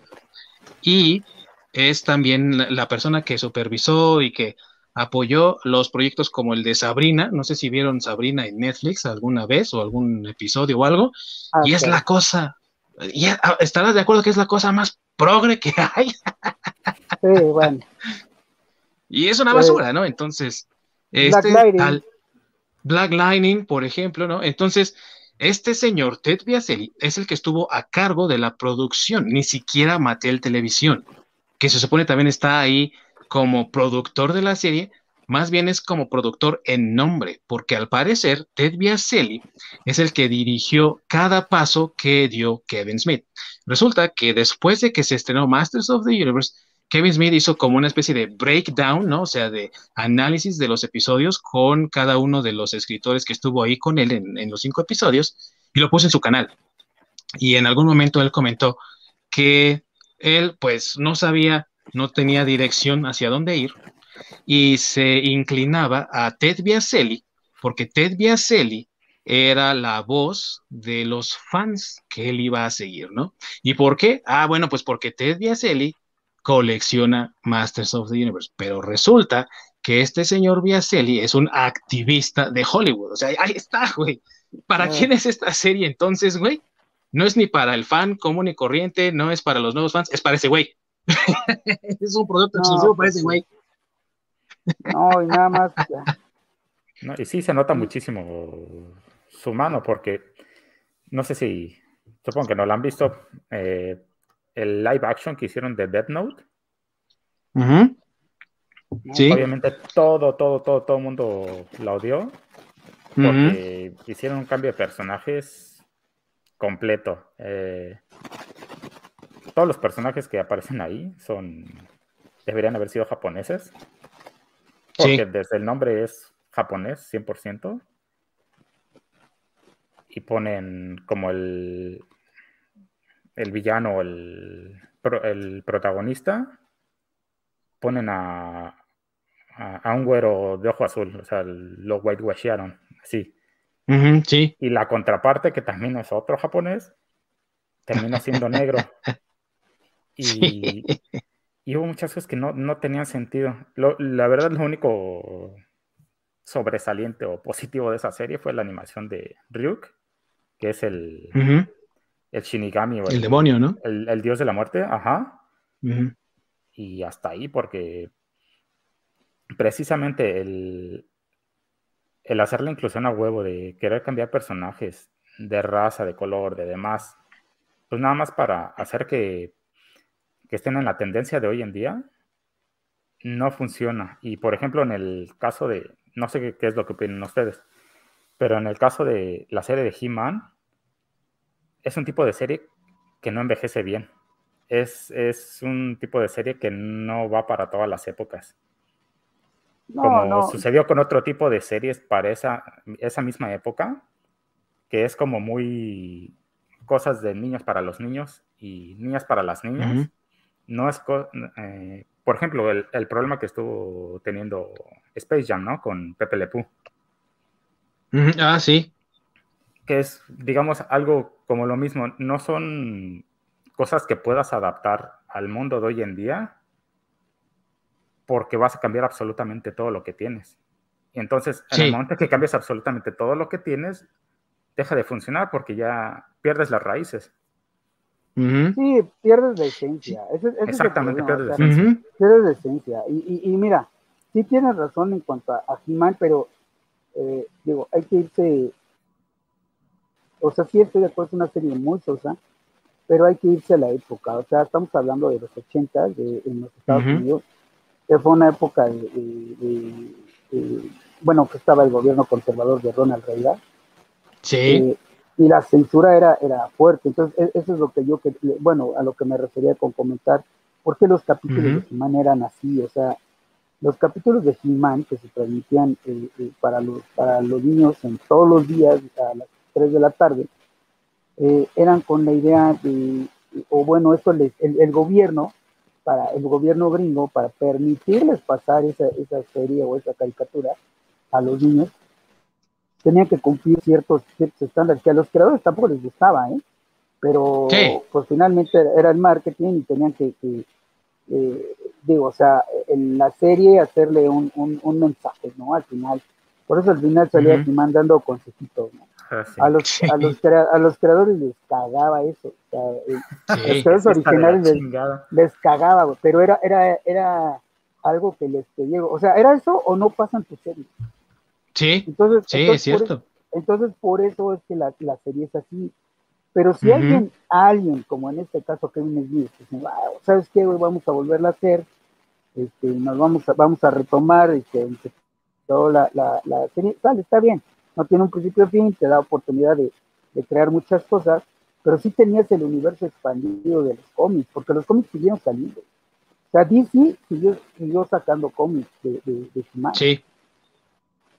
Y es también la persona que supervisó y que apoyó los proyectos como el de Sabrina, no sé si vieron Sabrina en Netflix alguna vez o algún episodio o algo, ah, y es la cosa, y ah, estarás de acuerdo que es la cosa más progre que hay. sí, bueno. Y es una basura, ¿no? Entonces, este Black Lightning. Black Lightning, por ejemplo, ¿no? Entonces, este señor, Ted Biaselli, es el que estuvo a cargo de la producción, ni siquiera Mattel Televisión, que se supone también está ahí como productor de la serie, más bien es como productor en nombre, porque al parecer Ted Biaselli es el que dirigió cada paso que dio Kevin Smith. Resulta que después de que se estrenó Masters of the Universe, Kevin Smith hizo como una especie de breakdown, ¿no? O sea, de análisis de los episodios con cada uno de los escritores que estuvo ahí con él en, los cinco episodios y lo puso en su canal. Y en algún momento él comentó que él pues no sabía no tenía dirección hacia dónde ir y se inclinaba a Ted Biaselli, porque Ted Biaselli era la voz de los fans que él iba a seguir, ¿no? ¿Y por qué? Ah, bueno, pues porque Ted Biaselli colecciona Masters of the Universe, pero resulta que este señor Biaselli es un activista de Hollywood, o sea, ahí está, güey. ¿Para ah. quién es esta serie entonces, güey? No es ni para el fan común y corriente, no es para los nuevos fans, es para ese güey. es un producto exclusivo para ese güey. No, y nada más. y sí se nota muchísimo su mano, porque no sé si, supongo que no lo han visto, eh, el live action que hicieron de Death Note. Obviamente todo, todo, todo, todo el mundo la odió. Porque hicieron un cambio de personajes completo. Eh, todos los personajes que aparecen ahí son deberían haber sido japoneses. porque desde el nombre es japonés, 100%. Y ponen como el, el villano, el, el protagonista, ponen a, a, un güero de ojo azul, o sea, lo whitewasharon, así. sí. Y la contraparte, que también es otro japonés, termina siendo negro. Y, hubo muchas cosas que no, tenían sentido. la verdad, lo único sobresaliente o positivo de esa serie fue la animación de Ryuk, que es el, el Shinigami. El, demonio, ¿no? El, dios de la muerte, ajá. Y hasta ahí, porque precisamente el, el hacer la inclusión a huevo, de querer cambiar personajes de raza, de color, de demás, pues nada más para hacer que, que estén en la tendencia de hoy en día, no funciona. Y por ejemplo, en el caso de, no sé qué, es lo que opinan ustedes, pero en el caso de la serie de He-Man, es un tipo de serie que no envejece bien. Es, es, un tipo de serie que no va para todas las épocas como sucedió con otro tipo de series para esa, esa misma época, que es como muy cosas de niños para los niños y niñas para las niñas. No es, eh, por ejemplo, el, problema que estuvo teniendo Space Jam, ¿no? Con Pepe Le Pew. Ah, sí. Que es, digamos, algo como lo mismo. No son cosas que puedas adaptar al mundo de hoy en día, porque vas a cambiar absolutamente todo lo que tienes. Y entonces, en el momento que cambias absolutamente todo lo que tienes, deja de funcionar porque ya pierdes las raíces. Sí, pierdes la esencia. Exactamente, pierdes la esencia. Pierdes la esencia. Y, mira, sí tienes razón en cuanto a, a pero eh, digo, hay que irse. O sea, sí estoy de acuerdo, es una serie muy sosa, pero hay que irse a la época. O sea, estamos hablando de los 80 de, en los Estados Unidos que fue una época de, bueno, que estaba el gobierno conservador de Ronald Reagan. Sí. Eh, y la censura era, era fuerte. Entonces, e, eso es lo que yo, que, bueno, a lo que me refería con comentar, ¿por qué los capítulos de He-Man eran así? O sea, los capítulos de He-Man que se transmitían eh, eh, para, los, para los niños en todos los días a las 3 de la tarde, eran con la idea de, o bueno, esto el, el gobierno para el gobierno gringo, para permitirles pasar esa, esa serie o esa caricatura a los niños, tenía que cumplir ciertos, estándares que a los creadores tampoco les gustaba, ¿eh? pero pues finalmente era el marketing y tenían que, eh, digo, o sea, en la serie hacerle un, un, mensaje, ¿no? Al final. Por eso al final salía uh mandando consejitos, ¿no? Ah, a, los, a, los a los creadores les cagaba eso. los creadores originales les, cagaba, pero era, era, era algo que les que O sea, ¿era eso o no pasan tu serie? Sí, entonces, sí, es cierto. entonces, por eso es que la, la serie es así. Pero si alguien, alguien, como en este caso Kevin Smith, dice, ¿sabes qué? Vamos a volverla a hacer, este, nos vamos a, vamos a retomar este, la, la, la serie, sale, está bien no tiene un principio fin, te da oportunidad de, crear muchas cosas, pero sí tenías el universo expandido de los cómics, porque los cómics siguieron saliendo. O sea, DC siguió, sacando cómics de, de, Sí.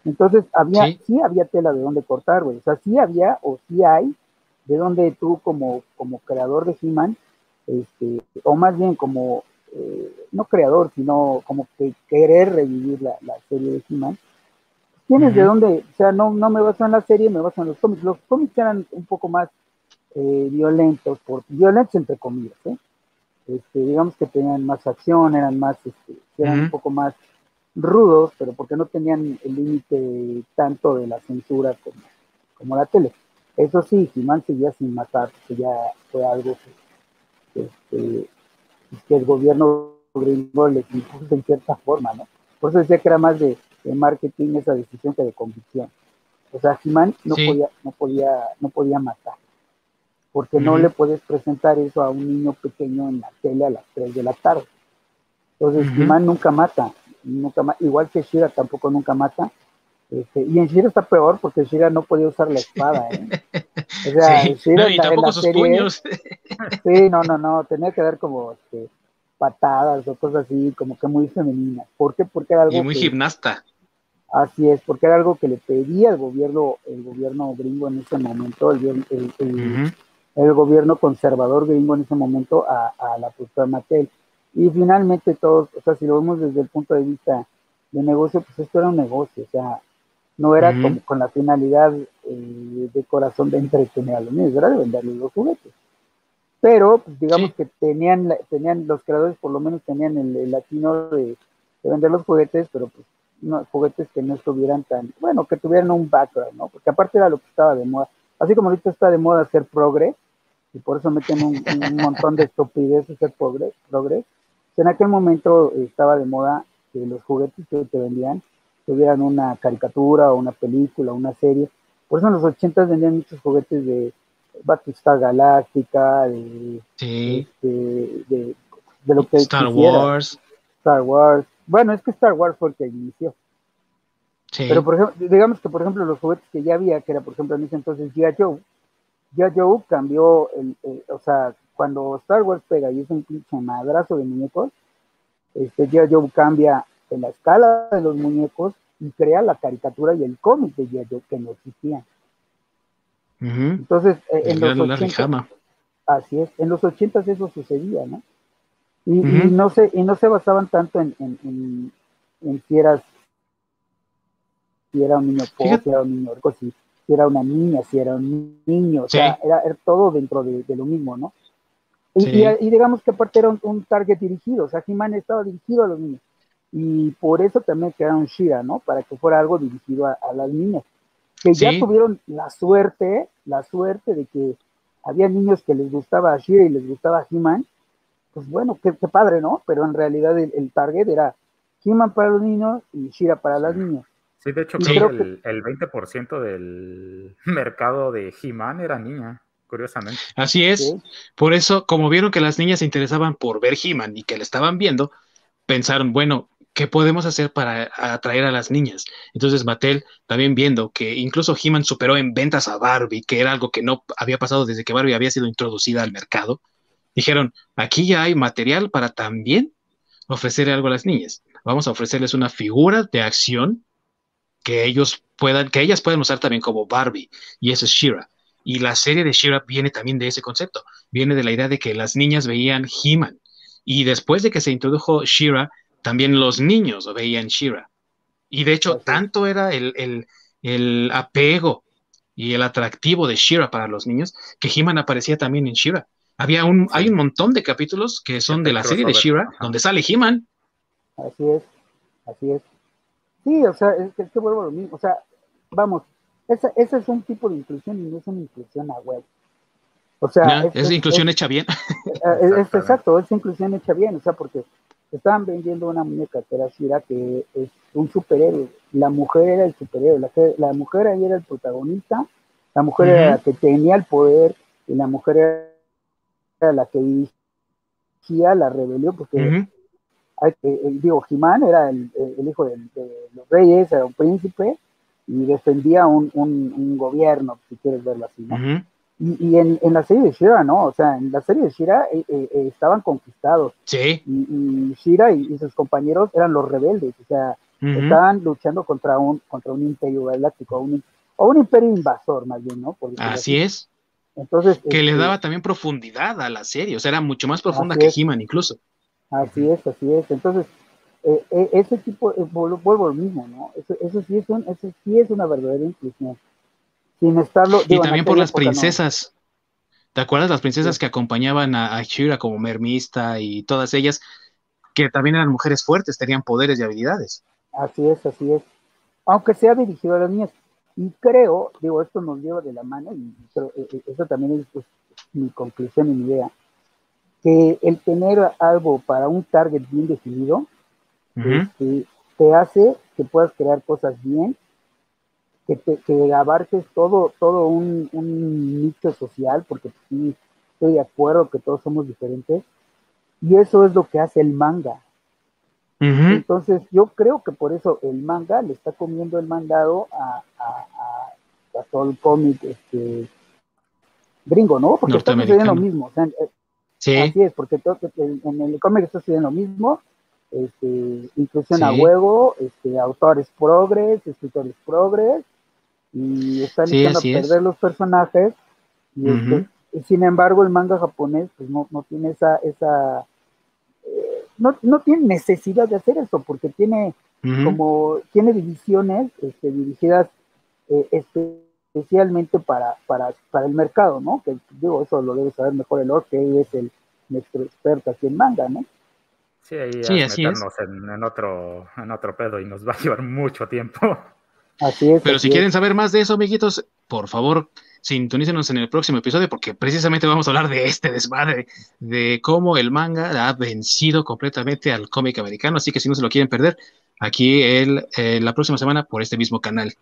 Entonces, había, sí. había tela de dónde cortar, güey. O sea, sí había o sí hay de donde tú como, como creador de He-Man, este, o más bien como, eh, no creador, sino como que querer revivir la, la serie de He-Man, tienes de dónde, o sea, no, no me baso en la serie, me baso en los cómics. Los cómics eran un poco más eh, violentos, por, violentos entre comillas, ¿eh? Este, digamos que tenían más acción, eran más, este, eran un poco más rudos, pero porque no tenían el límite tanto de la censura como, como la tele. Eso sí, Jimán seguía sin matar, que ya fue algo que, este, que el gobierno gringo le impuso en cierta forma, ¿no? Por eso decía que era más de de marketing esa decisión que de convicción. O sea, Jimán no podía, no podía, no podía matar, porque no le puedes presentar eso a un niño pequeño en la tele a las 3 de la tarde. Entonces, uh nunca mata, nunca igual que Shira tampoco nunca mata. Este, y en Shira está peor porque Shira no podía usar la espada. ¿eh? O sea, Shira no, y tampoco sus puños. Sí, no, no, no, tenía que dar como este, patadas o cosas así, como que muy femeninas. ¿Por qué? Porque era algo. Y muy gimnasta. Así es, porque era algo que le pedía el gobierno, el gobierno gringo en ese momento, el, el, gobierno conservador gringo en ese momento a, la productora Mattel. Y finalmente todos, o sea, si lo vemos desde el punto de vista de negocio, pues esto era un negocio, o sea, no era como con la finalidad eh, de corazón de entretener a los niños, era de venderles los juguetes. Pero, pues, digamos que tenían, tenían, los creadores por lo menos tenían el, latino de, vender los juguetes, pero pues no, juguetes que no estuvieran tan, bueno, que tuvieran un background, ¿no? Porque aparte era lo que estaba de moda. Así como ahorita está de moda hacer progre, y por eso meten un, montón de estupidez hacer progres, progres, en aquel momento estaba de moda que los juguetes que te vendían tuvieran una caricatura o una película, una serie. Por eso en los 80 vendían muchos juguetes de Battlestar Galáctica, de, este, de, de, lo que Star Wars. Star Wars. Bueno, es que Star Wars fue el que inició. Pero por ejemplo, digamos que por ejemplo los juguetes que ya había, que era por ejemplo en ese entonces G.I. Joe, G.I. Joe cambió, el, o sea, cuando Star Wars pega y es un pinche madrazo de muñecos, este G.I. Joe cambia en la escala de los muñecos y crea la caricatura y el cómic de G.I. Joe que no existían. Entonces, eh, en los 80, así es, en los 80 eso sucedía, ¿no? Y, no se, y no se basaban tanto en, en, en, si eras si era un niño pobre, si era un niño rico, si, era una niña, si era un niño, o sea, era, todo dentro de, lo mismo, ¿no? Y, y, digamos que aparte era un, target dirigido, o sea, He-Man estaba dirigido a los niños. Y por eso también crearon Shira, ¿no? Para que fuera algo dirigido a, las niñas. Que ya tuvieron la suerte, la suerte de que había niños que les gustaba Shira y les gustaba He-Man. Pues bueno, qué, padre, ¿no? Pero en realidad el, target era He-Man para los niños y Shira para las niñas. Sí, de hecho, creo que el, el 20% del mercado de He-Man era niña curiosamente. Así es. Por eso, como vieron que las niñas se interesaban por ver He-Man y que le estaban viendo, pensaron, bueno, ¿qué podemos hacer para atraer a las niñas? Entonces Mattel, también viendo que incluso He-Man superó en ventas a Barbie, que era algo que no había pasado desde que Barbie había sido introducida al mercado, dijeron, aquí ya hay material para también ofrecer algo a las niñas. Vamos a ofrecerles una figura de acción que ellos puedan, que ellas puedan usar también como Barbie, y eso es Shira. Y la serie de Shira viene también de ese concepto, viene de la idea de que las niñas veían He-Man. Y después de que se introdujo Shira, también los niños veían Shira. Y de hecho, tanto era el, apego y el atractivo de Shira para los niños que He-Man aparecía también en Shira. Había un, Hay un montón de capítulos que son de la serie de Shira, donde sale He-Man. Así es, así es. Sí, o sea, es que, es que vuelvo a lo mismo. O sea, vamos, ese, ese es un tipo de inclusión y no es una inclusión a web. O sea, es, inclusión hecha bien. Eh, es, exacto, es inclusión hecha bien, o sea, porque estaban vendiendo una muñeca que era Shira, que es un superhéroe. La mujer era el superhéroe, la, la mujer ahí era el protagonista, la mujer era la que tenía el poder y la mujer era la que dirigía la rebelión, porque digo, Jimán era el, hijo de, los reyes, era un príncipe, y defendía un, un, gobierno, si quieres verlo así, ¿no? Y, y en, en, la serie de Shira, ¿no? O sea, en la serie de Shira eh, eh, eh, estaban conquistados. Sí. Y, Shira y, sus compañeros eran los rebeldes, o sea, estaban luchando contra un, contra un imperio galáctico, un, o un imperio invasor, más bien, ¿no? así, es. Entonces, que le este daba también profundidad a la serie, o sea, era mucho más profunda que He-Man incluso. Así es, así es. Entonces, eh, eh, ese tipo, eh, vuelvo, al mismo, ¿no? Eso, eso, sí es un, eso sí es una verdadera inclusión. Sin estarlo. y también por las princesas. ¿Te acuerdas las princesas que acompañaban a, Shira como mermista y todas ellas, que también eran mujeres fuertes, tenían poderes y habilidades? Así es, así es. Aunque sea dirigido a las niñas. Y creo, digo, esto nos lleva de la mano, y eso también es pues, mi conclusión y mi idea, que el tener algo para un target bien definido este, te hace que puedas crear cosas bien, que, te, que abarques todo, todo un, nicho social, porque sí, estoy de acuerdo que todos somos diferentes, y eso es lo que hace el manga. Entonces, yo creo que por eso el manga le está comiendo el mandado a, a, todo el cómic este, gringo, ¿no? Porque está sucediendo lo mismo. O sea, Sí. Así es, porque todo, en, el cómic está haciendo lo mismo, este, inclusión a huevo, este, autores progres, escritores progres, y están echando a perder los personajes, este, y, sin embargo el manga japonés pues no, no tiene esa, esa eh, no, no, tiene necesidad de hacer eso, porque tiene como, tiene divisiones este, dirigidas eh, especialmente para, para, para el mercado, ¿no? Que digo, eso lo debe saber mejor el Or, que es el nuestro experto aquí en manga, ¿no? Sí, ahí sí, meternos en, otro, en otro pedo y nos va a llevar mucho tiempo. Así es. Pero si quieren saber más de eso, amiguitos, por favor, sintonícenos en el próximo episodio porque precisamente vamos a hablar de este desmadre, de cómo el manga ha vencido completamente al cómic americano. Así que si no se lo quieren perder, aquí el, eh, la próxima semana por este mismo canal.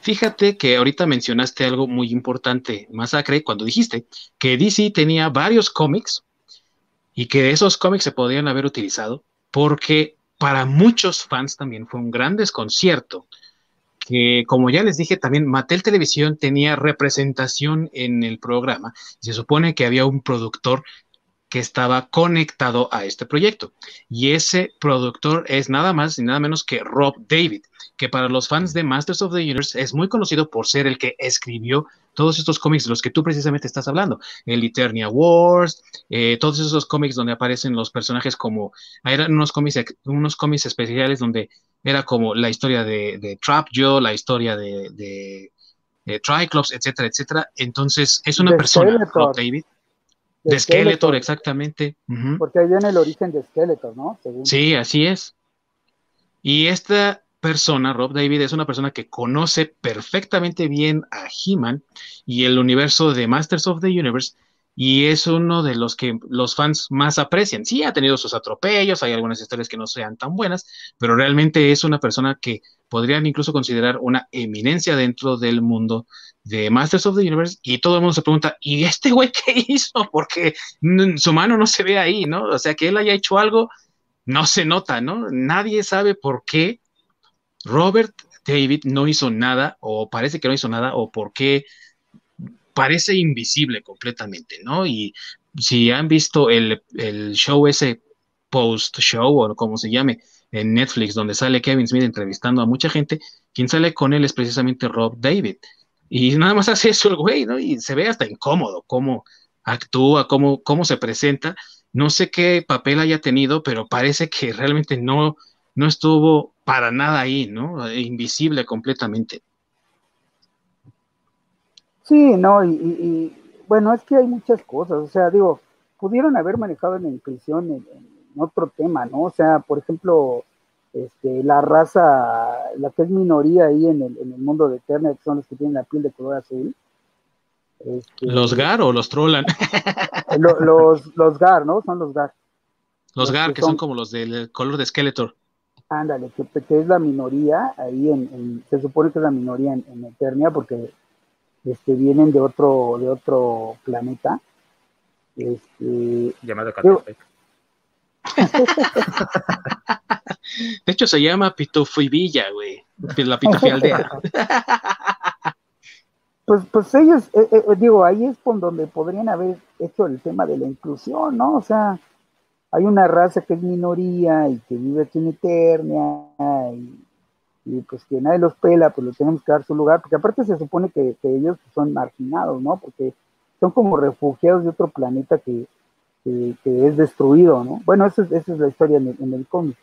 Fíjate que ahorita mencionaste algo muy importante, Masacre, cuando dijiste que DC tenía varios cómics y que esos cómics se podían haber utilizado porque para muchos fans también fue un gran desconcierto que, como ya les dije, también Mattel Televisión tenía representación en el programa. Se supone que había un productor que estaba conectado a este proyecto. Y ese productor es nada más y nada menos que Rob David, que para los fans de Masters of the Universe es muy conocido por ser el que escribió todos estos cómics de los que tú precisamente estás hablando, el Eternia Wars, eh, todos esos cómics donde aparecen los personajes como, eran unos cómics, unos cómics especiales donde era como la historia de, de Trap Joe, la historia de, de, Triclops, etcétera, etcétera. Entonces, es una persona, Rob David, de, Skeletor, exactamente. Porque ahí viene el origen de Skeletor, ¿no? Sí, así es. Y esta persona, Rob David, es una persona que conoce perfectamente bien a He-Man y el universo de Masters of the Universe y es uno de los que los fans más aprecian. Sí, ha tenido sus atropellos, hay algunas historias que no sean tan buenas, pero realmente es una persona que podrían incluso considerar una eminencia dentro del mundo de Masters of the Universe y todo el mundo se pregunta, ¿y este güey qué hizo? Porque su mano no se ve ahí, ¿no? O sea, que él haya hecho algo, no se nota, ¿no? Nadie sabe por qué Robert David no hizo nada o parece que no hizo nada o por qué parece invisible completamente, ¿no? Y si han visto el, el show ese post-show o como se llame en Netflix, donde sale Kevin Smith entrevistando a mucha gente, quien sale con él es precisamente Rob David. Y nada más hace eso el güey, ¿no? Y se ve hasta incómodo cómo actúa, cómo, cómo se presenta. No sé qué papel haya tenido, pero parece que realmente no, no estuvo para nada ahí, ¿no? Invisible completamente. Sí, no, y, bueno, es que hay muchas cosas, o sea, digo, pudieron haber manejado la inclusión en, otro tema, ¿no? O sea, por ejemplo, este, la raza, la que es minoría ahí en el, en el mundo de Eterna, que son los que tienen la piel de color azul. Este, ¿Los GAR o los Trollan? los, los GAR, ¿no? Son los GAR. Los, GAR, que, son, como los del color de Skeletor. Ándale, que, es la minoría, ahí en, se supone que es la minoría en, en Eternia, porque este, vienen de otro, de otro planeta. Este, Llamado De hecho, se llama Pitofivilla, güey. La Pitofialdea. Pues, pues ellos, eh, eh, digo, ahí es por donde podrían haber hecho el tema de la inclusión, ¿no? O sea, hay una raza que es minoría y que vive aquí en Eternia y pues que nadie los pela, pues lo tenemos que dar su lugar, porque aparte se supone que, ellos son marginados, ¿no? Porque son como refugiados de otro planeta que, es destruido, ¿no? Bueno, esa es, esa es la historia en el, cómic.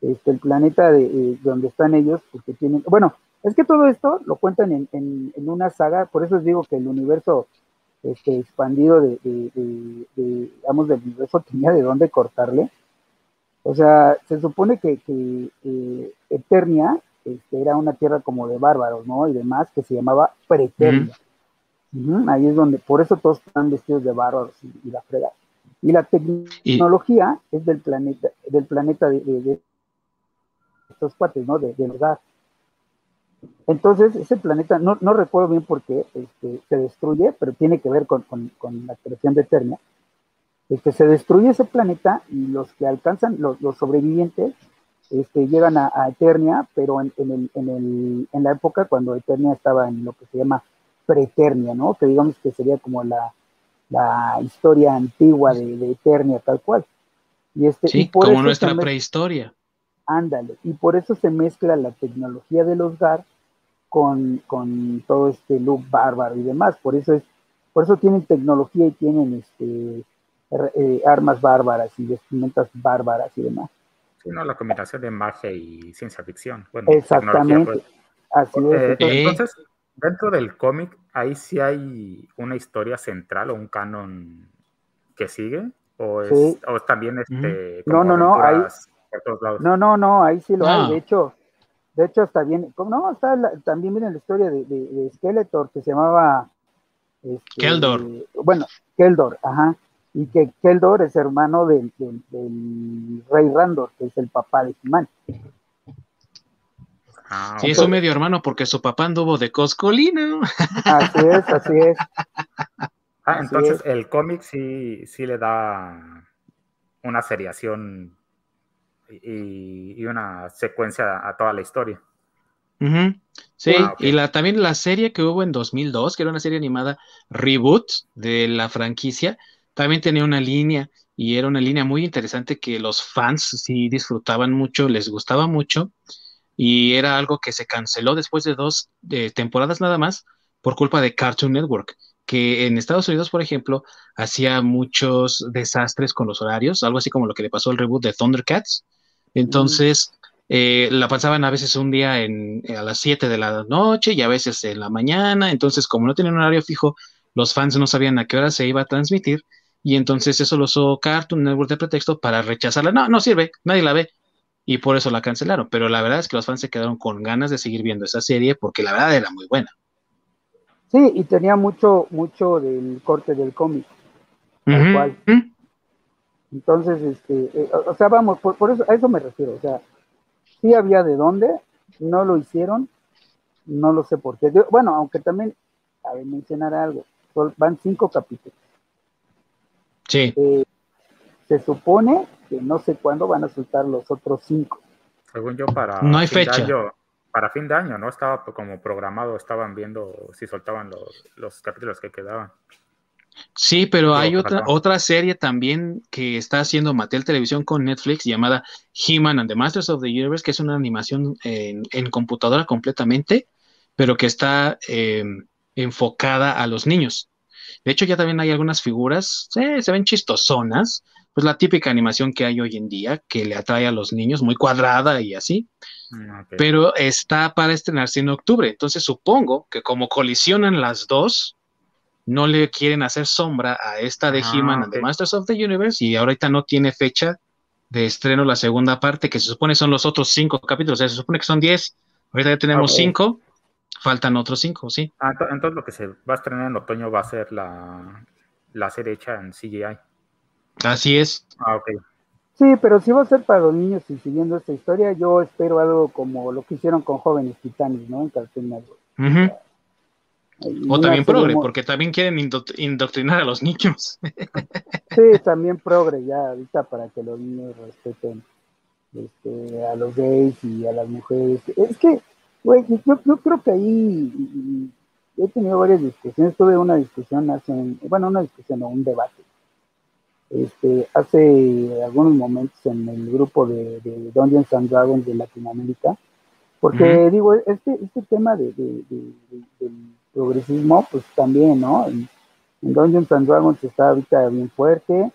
Este, el planeta de, eh, donde están ellos, porque tienen, bueno, es que todo esto lo cuentan en, en, una saga, por eso les digo que el universo este, expandido de, de, digamos, del universo tenía de dónde cortarle, o sea, se supone que, que Eternia este, era una tierra como de bárbaros, ¿no? Y demás, que se llamaba Preternia. Ahí es donde, por eso todos están vestidos de bárbaros y, la frega. Y la tecnología es del planeta, del planeta de, estos cuates, ¿no? De, del gas. Entonces, ese planeta, no, no recuerdo bien por qué este, se destruye, pero tiene que ver con, con, con la creación de Eternia este, se destruye ese planeta y los que alcanzan, los, sobrevivientes, este, llegan a, Eternia, pero en, en, la época cuando Eternia estaba en lo que se llama Preternia, ¿no? Que digamos que sería como la, la historia antigua de, de Eternia tal cual. Y este, sí, como nuestra prehistoria. Ándale, y por eso se mezcla la tecnología de los GAR con, todo este look bárbaro y demás. Por eso es, por eso tienen tecnología y tienen este eh, armas bárbaras y vestimentas bárbaras y demás. Sí, no, la combinación de magia y ciencia ficción. Exactamente. Pues. Así es. Eh, entonces, dentro del cómic, ahí sí hay una historia central o un canon que sigue. ¿O es, o también este, no, no, no, ahí, no, no, no, ahí sí lo hay. De hecho, de hecho, hasta bien, no, está también viene la historia de, de, Skeletor que se llamaba este, Keldor. Bueno, Keldor, ajá. Y que Keldor es hermano del, rey Randor, que es el papá de Jimán. Ah, sí, es un medio hermano porque su papá anduvo de Coscolino. Así es, así es. Ah, entonces el cómic sí, sí le da una seriación y, una secuencia a toda la historia. Sí, ah, y la, también la serie que hubo en 2002, que era una serie animada reboot de la franquicia, también tenía una línea y era una línea muy interesante que los fans sí disfrutaban mucho, les gustaba mucho y era algo que se canceló después de dos temporadas nada más por culpa de Cartoon Network que en Estados Unidos, por ejemplo, hacía muchos desastres con los horarios, algo así como lo que le pasó al reboot de Thundercats, entonces, eh, la pasaban a veces un día en, a las 7 de la noche y a veces en la mañana. Entonces, como no tenían un horario fijo, los fans no sabían a qué hora se iba a transmitir. Y entonces eso lo usó Cartoon Network de pretexto para rechazarla. No, no sirve, nadie la ve. Y por eso la cancelaron. Pero la verdad es que los fans se quedaron con ganas de seguir viendo esa serie porque la verdad era muy buena. Sí, y tenía mucho, mucho del corte del cómic. Tal cual. Entonces, este, eh, o sea, vamos, por, eso, a eso me refiero, o sea, sí había de dónde, no lo hicieron, no lo sé por qué. bueno, aunque también, a ver, mencionar algo, van cinco capítulos. Sí. Eh, se supone que no sé cuándo van a soltar los otros cinco. Según yo, para no hay fecha. para fin de año, ¿no? Estaba como programado, estaban viendo si soltaban los, los capítulos que quedaban. Sí, pero hay otra, otra serie también que está haciendo Mattel Televisión con Netflix llamada He-Man and the Masters of the Universe, que es una animación en, computadora completamente, pero que está em, enfocada a los niños. De hecho, ya también hay algunas figuras, se ven chistosonas, pues la típica animación que hay hoy en día, que le atrae a los niños, muy cuadrada y así. Mm, pero está para estrenarse en octubre. Entonces supongo que como colisionan las dos, no le quieren hacer sombra a esta de ah, He-Man and the Masters of the Universe y ahorita no tiene fecha de estreno la segunda parte, que se supone son los otros cinco capítulos, o sea, se supone que son diez, ahorita ya tenemos cinco, faltan otros cinco, sí. Ah, entonces lo que se va a estrenar en otoño va a ser la, la serie hecha en CGI. Así es. Ah, ok. Sí, pero si va a ser para los niños y siguiendo esta historia, yo espero algo como lo que hicieron con Jóvenes Titanes, ¿no? En Cartoon Network. O también progre, porque también quieren indoctrinar a los niños. Sí, también progre ya ahorita para que los niños respeten este, a los gays y a las mujeres. Es que, güey, yo, yo creo que ahí he tenido varias discusiones. Tuve una discusión hace, bueno, una discusión o un debate. Este, hace algunos momentos en el grupo de, de Dungeons and Dragons de Latinoamérica, porque digo, este, este tema de, progresismo, pues también, ¿no? En, Dungeons and Dragons está ahorita bien fuerte.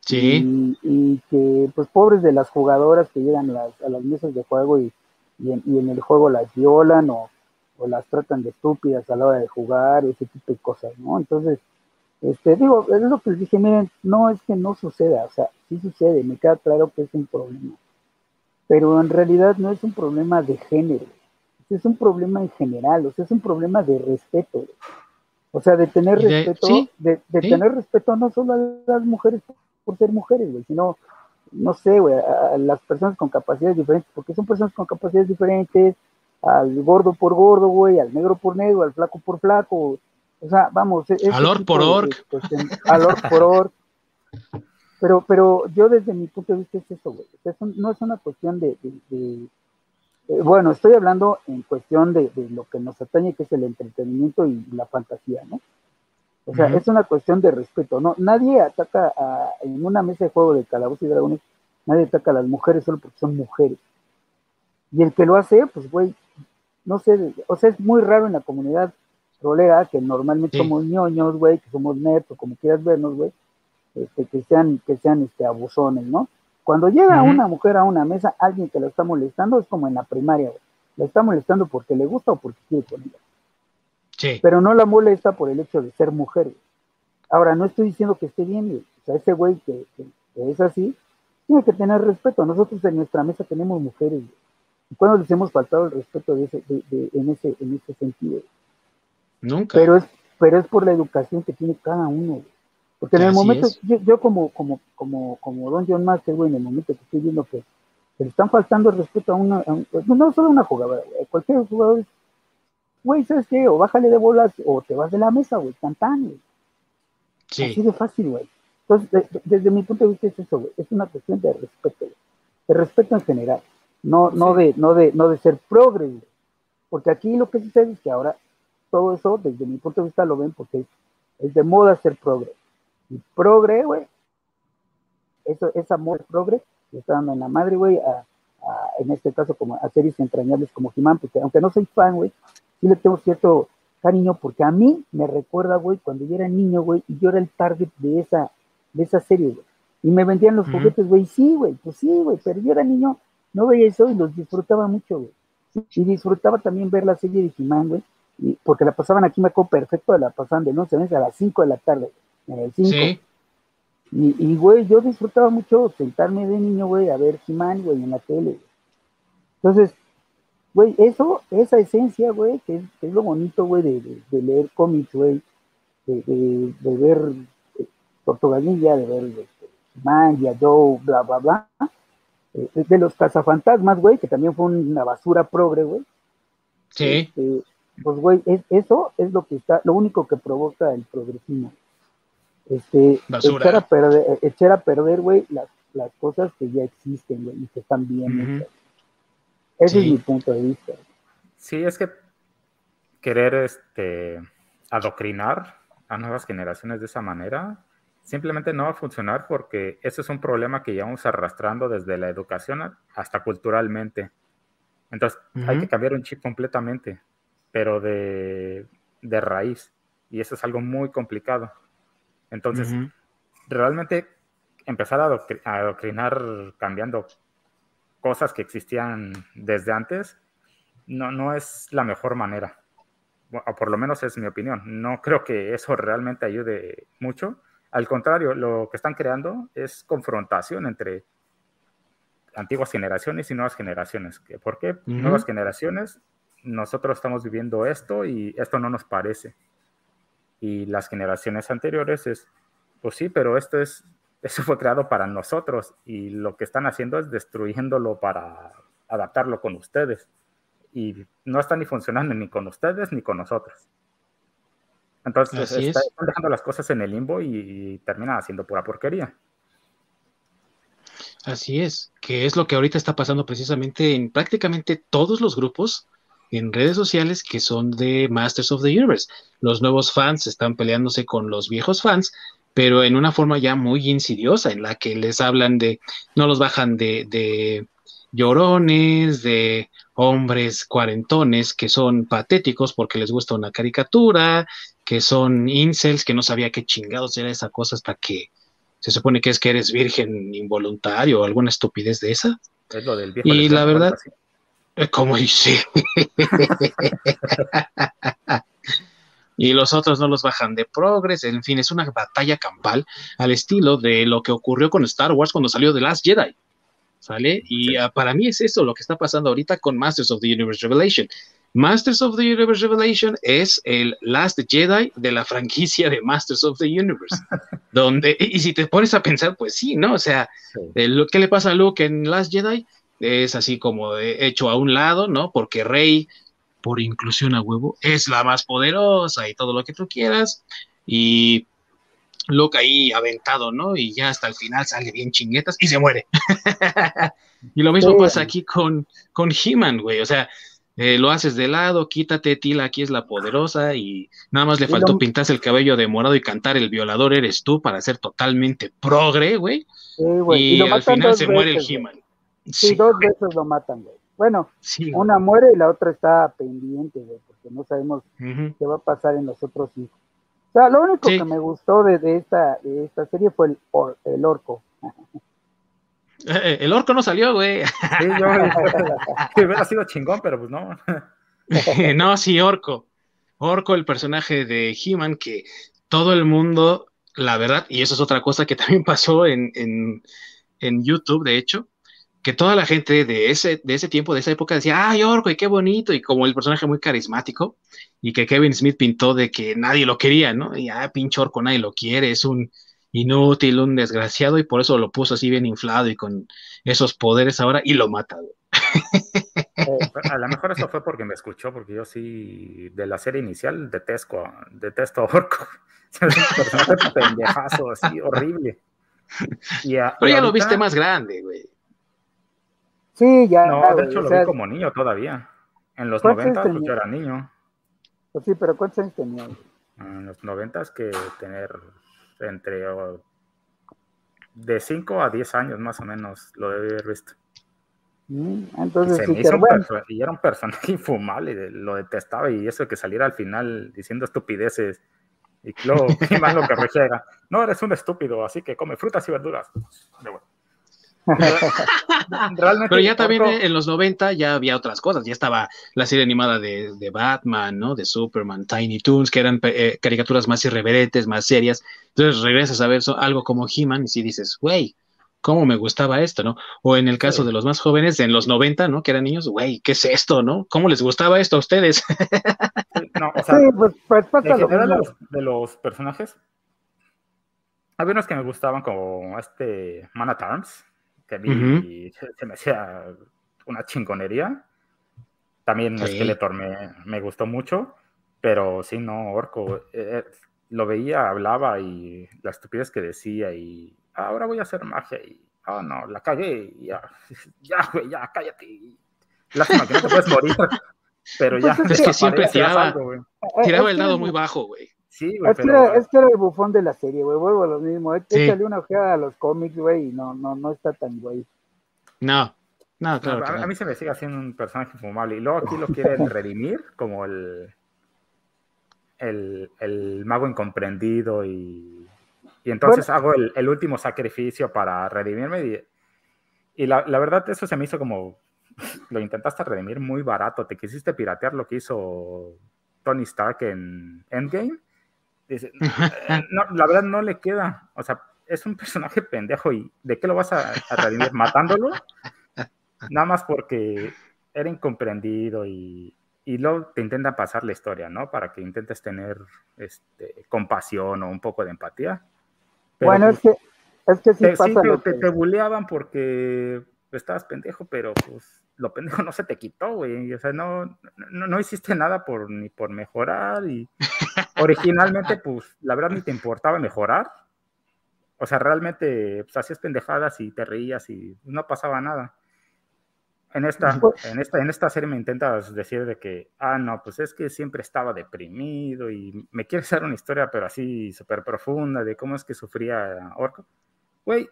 Sí. Y, que, pues, pobres de las jugadoras que llegan a las, a las mesas de juego y, y, en, el juego las violan o, o, las tratan de estúpidas a la hora de jugar, ese tipo de cosas, ¿no? Entonces, este, digo, es lo que les dije, miren, no es que no suceda, o sea, sí sucede, me queda claro que es un problema, pero en realidad no es un problema de género, es un problema en general, o sea, es un problema de respeto. O sea, de tener respeto, de, tener respeto no solo a las mujeres por ser mujeres, güey, sino, no sé, güey, a, las personas con capacidades diferentes, porque son personas con capacidades diferentes, al gordo por gordo, güey, al negro por negro, al flaco por flaco, o sea, vamos. E-, al orc por orc. Al orc por orc. Pero, pero yo desde mi punto de vista es eso, güey. no es una cuestión de bueno, estoy hablando en cuestión de, lo que nos atañe, que es el entretenimiento y la fantasía, ¿no? O sea, es una cuestión de respeto, ¿no? Nadie ataca a, en una mesa de juego de calabozos y dragones, nadie ataca a las mujeres solo porque son mujeres. Y el que lo hace, pues, güey, no sé, o sea, es muy raro en la comunidad rolera, que normalmente somos ñoños, güey, que somos netos, como quieras vernos, güey, este, que sean, que sean este, abusones, ¿no? Cuando llega una mujer a una mesa, alguien que la está molestando, es como en la primaria, güey. La está molestando porque le gusta o porque quiere con ella. Sí. Pero no la molesta por el hecho de ser mujer. Güey. Ahora, no estoy diciendo que esté bien, güey. O sea, ese güey que, es así, tiene que tener respeto. Nosotros en nuestra mesa tenemos mujeres, güey. ¿Y cuándo les hemos faltado el respeto de ese, de, en, ese, en ese sentido? Nunca. Pero es, pero es por la educación que tiene cada uno, güey. Porque en el momento, yo, como, como, como, como Don John Master, güey, en el momento que estoy viendo que, le están faltando el respeto a una, no solo a una jugadora, güey, cualquier jugador, güey, ¿sabes qué? O bájale de bolas o te vas de la mesa, güey, tan güey. Sí. Así de fácil, güey. Entonces, desde mi punto de vista es eso, güey, es una cuestión de respeto, güey. De respeto en general, no, no, de, no, de, no de ser progre, güey. Porque aquí lo que sucede es que ahora todo eso, desde mi punto de vista, lo ven porque es, es de moda ser progre y progre, güey, eso, esa amor progre, le está dando en la madre, güey, a, en este caso como a series entrañables como He-Man, porque aunque no soy fan, güey, sí le tengo cierto cariño, porque a mí me recuerda, güey, cuando yo era niño, güey, y yo era el target de esa, de esa serie, güey. Y me vendían los juguetes, güey, sí, güey, pues sí, güey, pero yo era niño, no veía eso y los disfrutaba mucho, güey. Y disfrutaba también ver la serie de He-Man, güey, porque la pasaban aquí, me acuerdo perfecto, la pasaban de no sé, a las 5 de la tarde, en el 5. Y, güey, yo disfrutaba mucho sentarme de niño, güey, a ver He-Man, güey, en la tele. Entonces, güey, eso, esa esencia, güey, que es, lo bonito, güey, de, leer cómics, güey, de, ver eh, Tortugalilla, de ver este, He-Man, Joe, bla, bla, bla. Eh, de los cazafantasmas, güey, que también fue una basura progre, güey. Sí. Este, pues, güey, es, eso es lo que está, lo único que provoca el progresismo este, echar a perder, echar a perder, güey, las, las cosas que ya existen, güey, y que están bien. Ese es mi punto de vista. Sí, es que querer este, adoctrinar a nuevas generaciones de esa manera simplemente no va a funcionar porque ese es un problema que llevamos arrastrando desde la educación hasta culturalmente. Entonces, hay que cambiar un chip completamente, pero de, de raíz. Y eso es algo muy complicado. Entonces, realmente empezar a, adoctrinar cambiando cosas que existían desde antes no, no es la mejor manera. O por lo menos es mi opinión. No creo que eso realmente ayude mucho. Al contrario, lo que están creando es confrontación entre antiguas generaciones y nuevas generaciones. ¿Por qué? Nuevas generaciones, nosotros estamos viviendo esto y esto no nos parece y las generaciones anteriores es, pues sí, pero esto es, eso fue creado para nosotros y lo que están haciendo es destruyéndolo para adaptarlo con ustedes. Y no está ni funcionando ni con ustedes ni con nosotros. Entonces están dejando las cosas en el limbo y, y terminan haciendo pura porquería. Así es, que es lo que ahorita está pasando precisamente en prácticamente todos los grupos en redes sociales que son de Masters of the Universe. Los nuevos fans están peleándose con los viejos fans, pero en una forma ya muy insidiosa, en la que les hablan de, no los bajan de, de llorones, de hombres cuarentones que son patéticos porque les gusta una caricatura, que son incels, que no sabía qué chingados era esa cosa hasta que se supone que es que eres virgen involuntario o alguna estupidez de esa. Es lo del viejo y la verdad, como dice. y los otros no los bajan de progres. En fin, es una batalla campal al estilo de lo que ocurrió con Star Wars cuando salió The Last Jedi. ¿Sale? Y ah, para mí es eso lo que está pasando ahorita con Masters of the Universe Revelation. Masters of the Universe Revelation es el Last Jedi de la franquicia de Masters of the Universe. donde, y, si te pones a pensar, pues sí, ¿no? O sea, lo que le pasa a Luke en Last Jedi? Es así como hecho a un lado, ¿no? Porque Rey, por inclusión a huevo, es la más poderosa y todo lo que tú quieras. Y Luke ahí aventado, ¿no? Y ya hasta el final sale bien chinguetas y se muere. y lo mismo pasa aquí con, con He-Man, güey. O sea, eh, lo haces de lado, quítate, Tila, aquí es la poderosa y nada más le faltó pintarse el cabello de morado y cantar el violador eres tú para ser totalmente progre, güey. y, al final se muere el He-Man. Sí, dos veces lo matan, güey. Bueno, una muere y la otra está pendiente, güey, porque no sabemos qué va a pasar en los otros hijos. O sea, lo único que me gustó de, esta, de esta serie fue el, el orco. Eh, el orco no salió, güey. Sí, yo hubiera sido chingón, pero pues no. no, sí, orco. Orco, el personaje de He-Man, que todo el mundo, la verdad, y eso es otra cosa que también pasó en, en, en YouTube, de hecho, que toda la gente de ese, de ese tiempo, de esa época, decía, ay, Orco, y qué bonito, y como el personaje muy carismático, y que Kevin Smith pintó de que nadie lo quería, ¿no? Y, ah, pinche Orco, nadie lo quiere, es un inútil, un desgraciado, y por eso lo puso así bien inflado y con esos poderes ahora, y lo mata, a lo mejor eso fue porque me escuchó, porque yo sí, de la serie inicial, detesto, detesto a Orco. Es un personaje pendejazo, así, horrible. Pero ya lo viste más grande, güey. Sí, ya. No, de hecho lo vi como niño todavía. En los 90 pues, yo era niño. Pues sí, pero ¿cuántos años tenía? En los 90 que tener entre de 5 a 10 años más o menos lo debe haber visto. Mm, entonces, y, y era un personaje infumable, lo detestaba y eso que saliera al final diciendo estupideces y luego más lo que era, no, eres un estúpido, así que come frutas y verduras. De bueno. Pero ya también en los 90 ya había otras cosas, ya estaba la serie animada de, Batman, ¿no? De Superman, Tiny Toons, que eran eh, caricaturas más irreverentes, más serias. Entonces regresas a ver algo como He-Man y si dices, güey, ¿cómo me gustaba esto, no? O en el caso de los más jóvenes, en los 90, ¿no? Que eran niños, güey, ¿qué es esto, no? ¿Cómo les gustaba esto a ustedes? no, o sea, sí, pues, pues de, los, personajes, había unos que me gustaban como este Man at Arms, que a mí se me hacía una chingonería. También sí. Skeletor me, me, gustó mucho, pero sí, no, Orco. Eh, eh, lo veía, hablaba y la estupidez que decía y ahora voy a hacer magia y, oh no, la cagué y ya, ya, güey, ya, cállate. Lástima que no te puedes morir, pero ya. Pues es que siempre tiraba, tiraba el dado muy bajo, güey. Sí, güey, es, que era, es que era el bufón de la serie, güey, vuelvo a lo mismo. Échale una ojeada a los cómics, güey, y no, no, no está tan güey. No, no, claro. a, mí se me sigue haciendo un personaje fumable. Y luego aquí lo quieren redimir como el, el, el mago incomprendido y, y entonces hago el, el, último sacrificio para redimirme. Y, y la, la, verdad, eso se me hizo como. Lo intentaste redimir muy barato. Te quisiste piratear lo que hizo Tony Stark en Endgame Dice, eh, no, la verdad no le queda. O sea, es un personaje pendejo y ¿de qué lo vas a, redimir? ¿Matándolo? Nada más porque era incomprendido y, y luego te intentan pasar la historia, ¿no? Para que intentes tener este, compasión o un poco de empatía. bueno, es que, es que sí te, pasa te, te buleaban porque estabas pendejo, pero pues lo pendejo no se te quitó, güey. O sea, no, no, no, hiciste nada por, ni por mejorar. Y originalmente, pues, la verdad ni te importaba mejorar. O sea, realmente, pues, hacías pendejadas y te reías y no pasaba nada. En esta, pues en esta, en esta serie me intentas decir de que, ah, no, pues es que siempre estaba deprimido y me quieres hacer una historia, pero así súper profunda de cómo es que sufría Orco. Güey,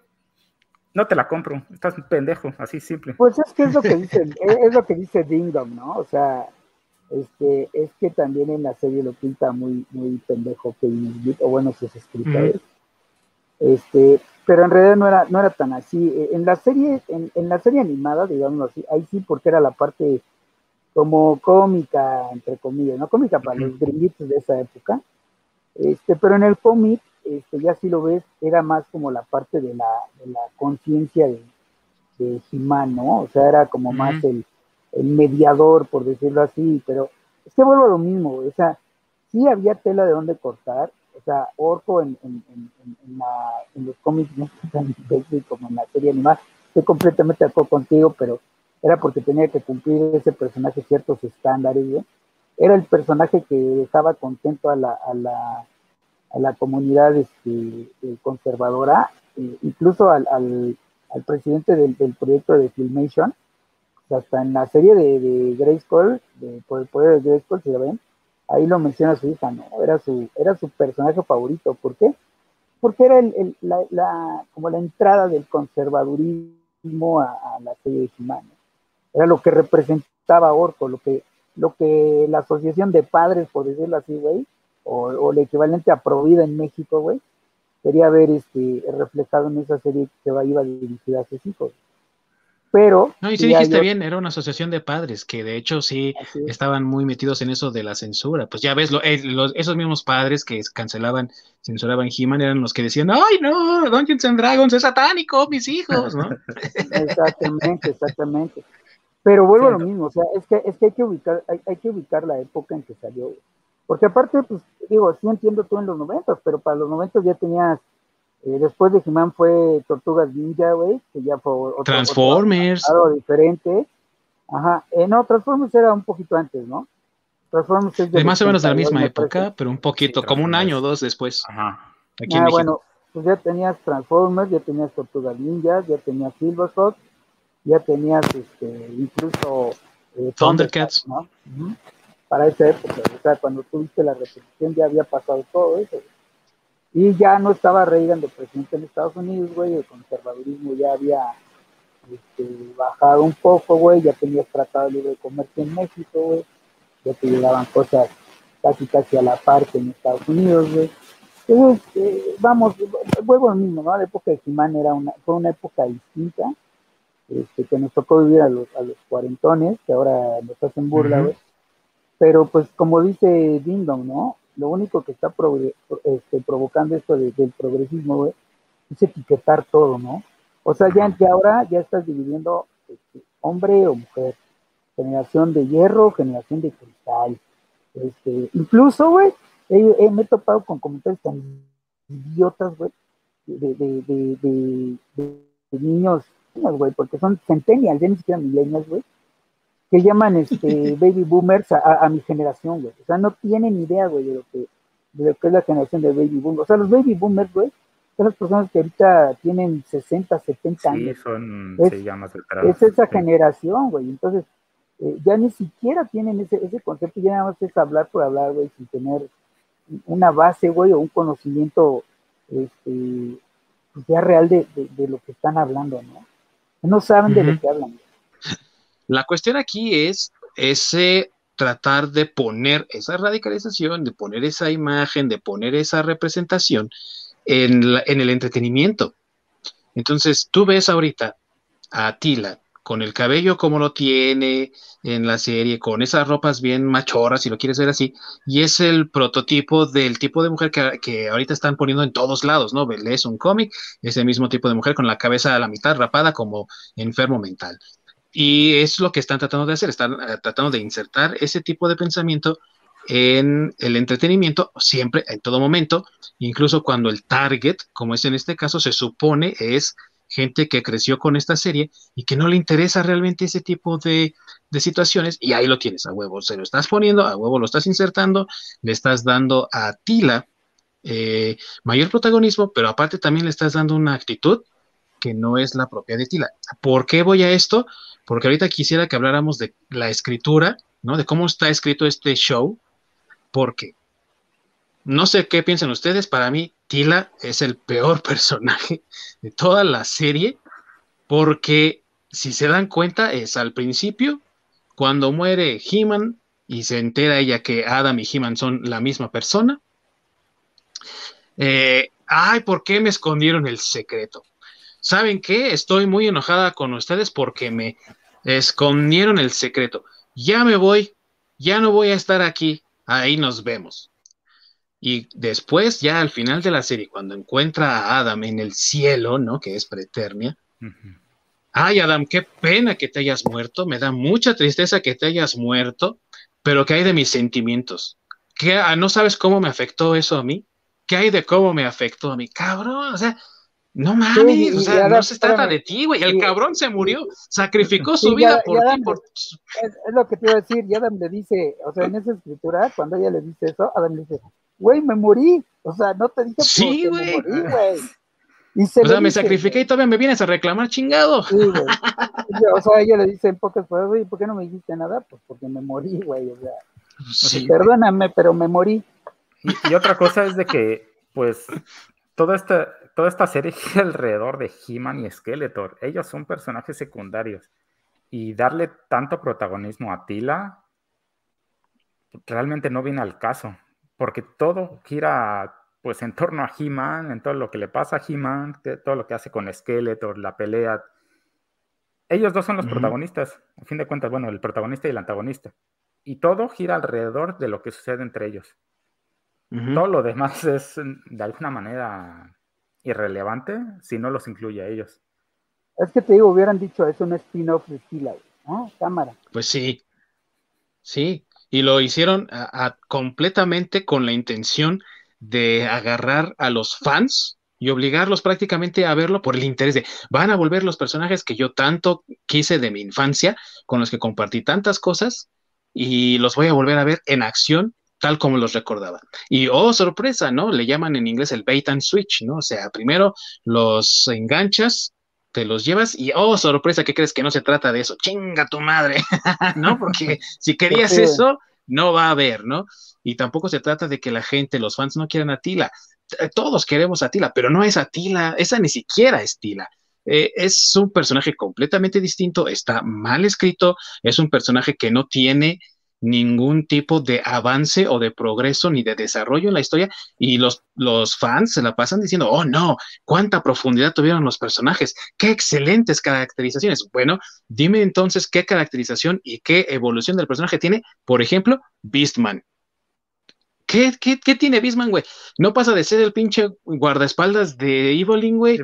no te la compro, estás un pendejo, así simple. Pues es que es lo que dice, es lo que dice Dingdom, ¿no? O sea, este, es que también en la serie lo pinta muy, muy pendejo que o bueno, sus escritores. Este, pero en realidad no era, no era tan así. E, en la serie, en, en, la serie animada, digamos así, ahí sí porque era la parte como cómica, entre comillas, ¿no? Cómica para los gringuitos de esa época. Este, pero en el cómic este, ya si lo ves, era más como la parte de la, de la conciencia de, de Jimán, ¿no? O sea, era como más el, mediador, por decirlo así, pero es que vuelvo a lo mismo, o sea, sí había tela de dónde cortar, o sea, Orco en, la, los cómics no tan como en la serie animada, estoy completamente de acuerdo contigo, pero era porque tenía que cumplir ese personaje ciertos estándares. Era el personaje que dejaba contento a la, a la a la comunidad este, eh, conservadora, eh, incluso al, al, presidente del, proyecto de Filmation, hasta en la serie de, de Grayskull, de, por el poder de Grayskull, si lo ven, ahí lo menciona su hija, ¿no? Era su, era su personaje favorito. ¿Por qué? Porque era el, la, como la entrada del conservadurismo a, la serie de he Era lo que representaba Orco, lo que, lo que la asociación de padres, por decirlo así, güey, o, o, el equivalente a Provida en México, güey, quería ver este, reflejado en esa serie que iba dirigida a sus hijos. Pero. No, y sí dijiste bien, era una asociación de padres que de hecho sí estaban muy metidos en eso de la censura. Pues ya ves, eh, esos mismos padres que cancelaban, censuraban He-Man eran los que decían: ¡Ay, no! Dungeons and Dragons es satánico, mis hijos, ¿no? exactamente, exactamente. Pero vuelvo a lo mismo, o sea, es que, es que hay que ubicar, hay, hay que ubicar la época en que salió. Porque aparte, pues, digo, sí entiendo tú en los noventas, pero para los noventas ya tenías eh, después de He-Man fue Tortugas Ninja, güey, que ya fue otro, Transformers. Algo diferente. Ajá. Eh, no, Transformers era un poquito antes, ¿no? Transformers es de. más o menos de la misma época, pero un poquito, como un año o dos después. Ajá. Aquí ah, bueno, pues ya tenías Transformers, ya tenías Tortugas Ninja, ya tenías Silverhawk, ya tenías este, incluso eh, Thundercats, ¿no? Para esa época, o sea, cuando tuviste la repetición ya había pasado todo eso. Y ya no estaba Reagan de presidente en Estados Unidos, güey, el conservadurismo ya había este, bajado un poco, güey, ya tenías tratado de libre comercio en México, güey, ya te llegaban cosas casi casi a la parte en Estados Unidos, güey. Entonces, eh, vamos, vuelvo al mismo, ¿no? La época de Jimán era una, fue una época distinta, este, que nos tocó vivir a los, a los cuarentones, que ahora nos hacen burla, güey. Pero pues como dice Dindon, ¿no? Lo único que está este, provocando esto del progresismo, es etiquetar todo, ¿no? O sea, ya, ahora ya estás dividiendo este, hombre o mujer, generación de hierro, generación de cristal. Este, incluso, güey, me he topado con comentarios tan idiotas, güey, de, de, de, niños, güey, porque son centennials, ya ni siquiera millennials, güey, que llaman este baby boomers a, mi generación, güey. O sea, no tienen idea, güey, de lo que de lo que es la generación de baby boomers. O sea, los baby boomers, güey, son las personas que ahorita tienen 60, 70 años. Sí, son, es, se llama Es esa generación, güey. Entonces, eh, ya ni siquiera tienen ese, ese concepto, ya nada más es hablar por hablar, güey, sin tener una base, güey, o un conocimiento este, ya real de, de, lo que están hablando, ¿no? No saben de lo que hablan. La cuestión aquí es ese tratar de poner esa radicalización, de poner esa imagen, de poner esa representación en, el entretenimiento. Entonces, tú ves ahorita a Tila con el cabello como lo tiene en la serie, con esas ropas bien machorras, si lo quieres ver así, y es el prototipo del tipo de mujer que, que ahorita están poniendo en todos lados, ¿no? Lees un cómic, ese mismo tipo de mujer con la cabeza a la mitad rapada como enfermo mental. Y es lo que están tratando de hacer, están eh, tratando de insertar ese tipo de pensamiento en el entretenimiento siempre, en todo momento, incluso cuando el target, como es en este caso, se supone es gente que creció con esta serie y que no le interesa realmente ese tipo de, situaciones, y ahí lo tienes, a huevo, se lo estás poniendo, a huevo lo estás insertando, le estás dando a Tila eh, mayor protagonismo, pero aparte también le estás dando una actitud que no es la propia de Tila. ¿Por qué voy a esto? Porque ahorita quisiera que habláramos de la escritura, ¿no? De cómo está escrito este show, porque no sé qué piensan ustedes, para mí Tila es el peor personaje de toda la serie, porque si se dan cuenta es al principio, cuando muere He-Man y se entera ella que Adam y He-Man son la misma persona. Eh, ay, ¿por qué me escondieron el secreto? ¿Saben qué? Estoy muy enojada con ustedes porque me escondieron el secreto. Ya me voy, ya no voy a estar aquí, ahí nos vemos. Y después, ya al final de la serie, cuando encuentra a Adam en el cielo, ¿no? Que es preternia. Ay, Adam, qué pena que te hayas muerto, me da mucha tristeza que te hayas muerto, pero ¿qué hay de mis sentimientos? ¿Qué, ah, ¿No sabes cómo me afectó eso a mí? ¿Qué hay de cómo me afectó a mí? Cabrón, o sea, no mames, o sea, no se trata de ti, güey. El cabrón se murió, sacrificó su vida por ti. Por... Es, lo que te iba a decir. Y Adam le dice, o sea, en esa escritura, cuando ella le dice eso, Adam le dice, güey, me morí. O sea, no te dije sí, güey. me morí, güey. o sea, me sacrifiqué y todavía me vienes a reclamar, chingado. Sí, güey. O sea, ella le dice en pocas palabras, ¿y por qué no me dijiste nada? Pues porque me morí, güey. O sea, sí. perdóname, pero me morí. Y, otra cosa es de que, pues, toda esta, toda esta serie gira alrededor de He-Man y Skeletor. Ellos son personajes secundarios. Y darle tanto protagonismo a Tila realmente no viene al caso. Porque todo gira pues en torno a He-Man, en todo lo que le pasa a He-Man, todo lo que hace con Skeletor, la pelea. Ellos dos son los protagonistas, a fin de cuentas, bueno, el protagonista y el antagonista. Y todo gira alrededor de lo que sucede entre ellos. Todo lo demás es de alguna manera irrelevante si no los incluye a ellos. Es que te digo, hubieran dicho, es un spin-off de Stila, ¿no? Cámara. Pues sí, sí, y lo hicieron completamente con la intención de agarrar a los fans y obligarlos prácticamente a verlo por el interés de van a volver los personajes que yo tanto quise de mi infancia, con los que compartí tantas cosas, y los voy a volver a ver en acción tal como los recordaba. Y oh, sorpresa, ¿no? Le llaman en inglés el bait and switch, ¿no? O sea, primero los enganchas, te los llevas y oh, sorpresa, ¿qué crees que no se trata de eso? Chinga tu madre, ¿no? Porque si querías eso, no va a haber, ¿no? Y tampoco se trata de que la gente, los fans no quieran a Tila. Todos queremos a Tila, pero no es a Tila, esa ni siquiera es Tila. Eh, es un personaje completamente distinto, está mal escrito, es un personaje que no tiene ningún tipo de avance o de progreso ni de desarrollo en la historia y los, los fans se la pasan diciendo, oh no, cuánta profundidad tuvieron los personajes, qué excelentes caracterizaciones. Bueno, dime entonces qué caracterización y qué evolución del personaje tiene, por ejemplo, Beastman. ¿Qué, qué, qué tiene Beastman, güey? No pasa de ser el pinche guardaespaldas de Evelyn, güey.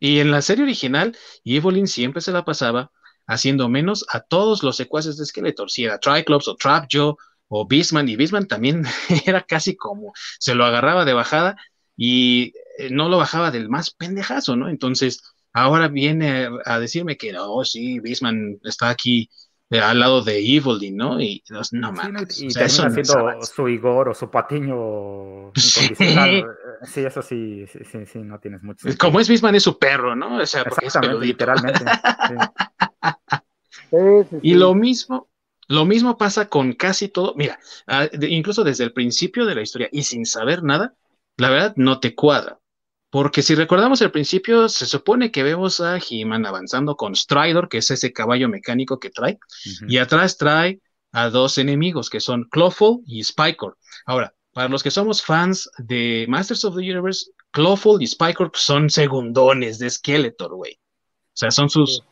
Y en la serie original, Evelyn siempre se la pasaba haciendo menos a todos los secuaces de Skeletor, si era Triclops o Trapjaw o Beastman, y Beastman también era casi como se lo agarraba de bajada y eh, no lo bajaba del más pendejazo, ¿no? Entonces, ahora viene a decirme que no, sí, Beastman está aquí eh, al lado de Evildy, ¿no? Y no, mames. y o haciendo su Igor o su patiño incondicional. Sí, eso sí, sí, sí, no tienes mucho. Como es Beastman, es su perro, ¿no? O sea, porque Exactamente, literalmente. y lo mismo, lo mismo pasa con casi todo. Mira, ah, incluso desde el principio de la historia y sin saber nada, la verdad no te cuadra. Porque si recordamos el principio, se supone que vemos a He-Man avanzando con Stridor, que es ese caballo mecánico que trae, y atrás trae a dos enemigos que son Clawful y Spikor. Ahora, para los que somos fans de Masters of the Universe, Clawful y Spikor son segundones de Skeletor, güey. O sea, son sus,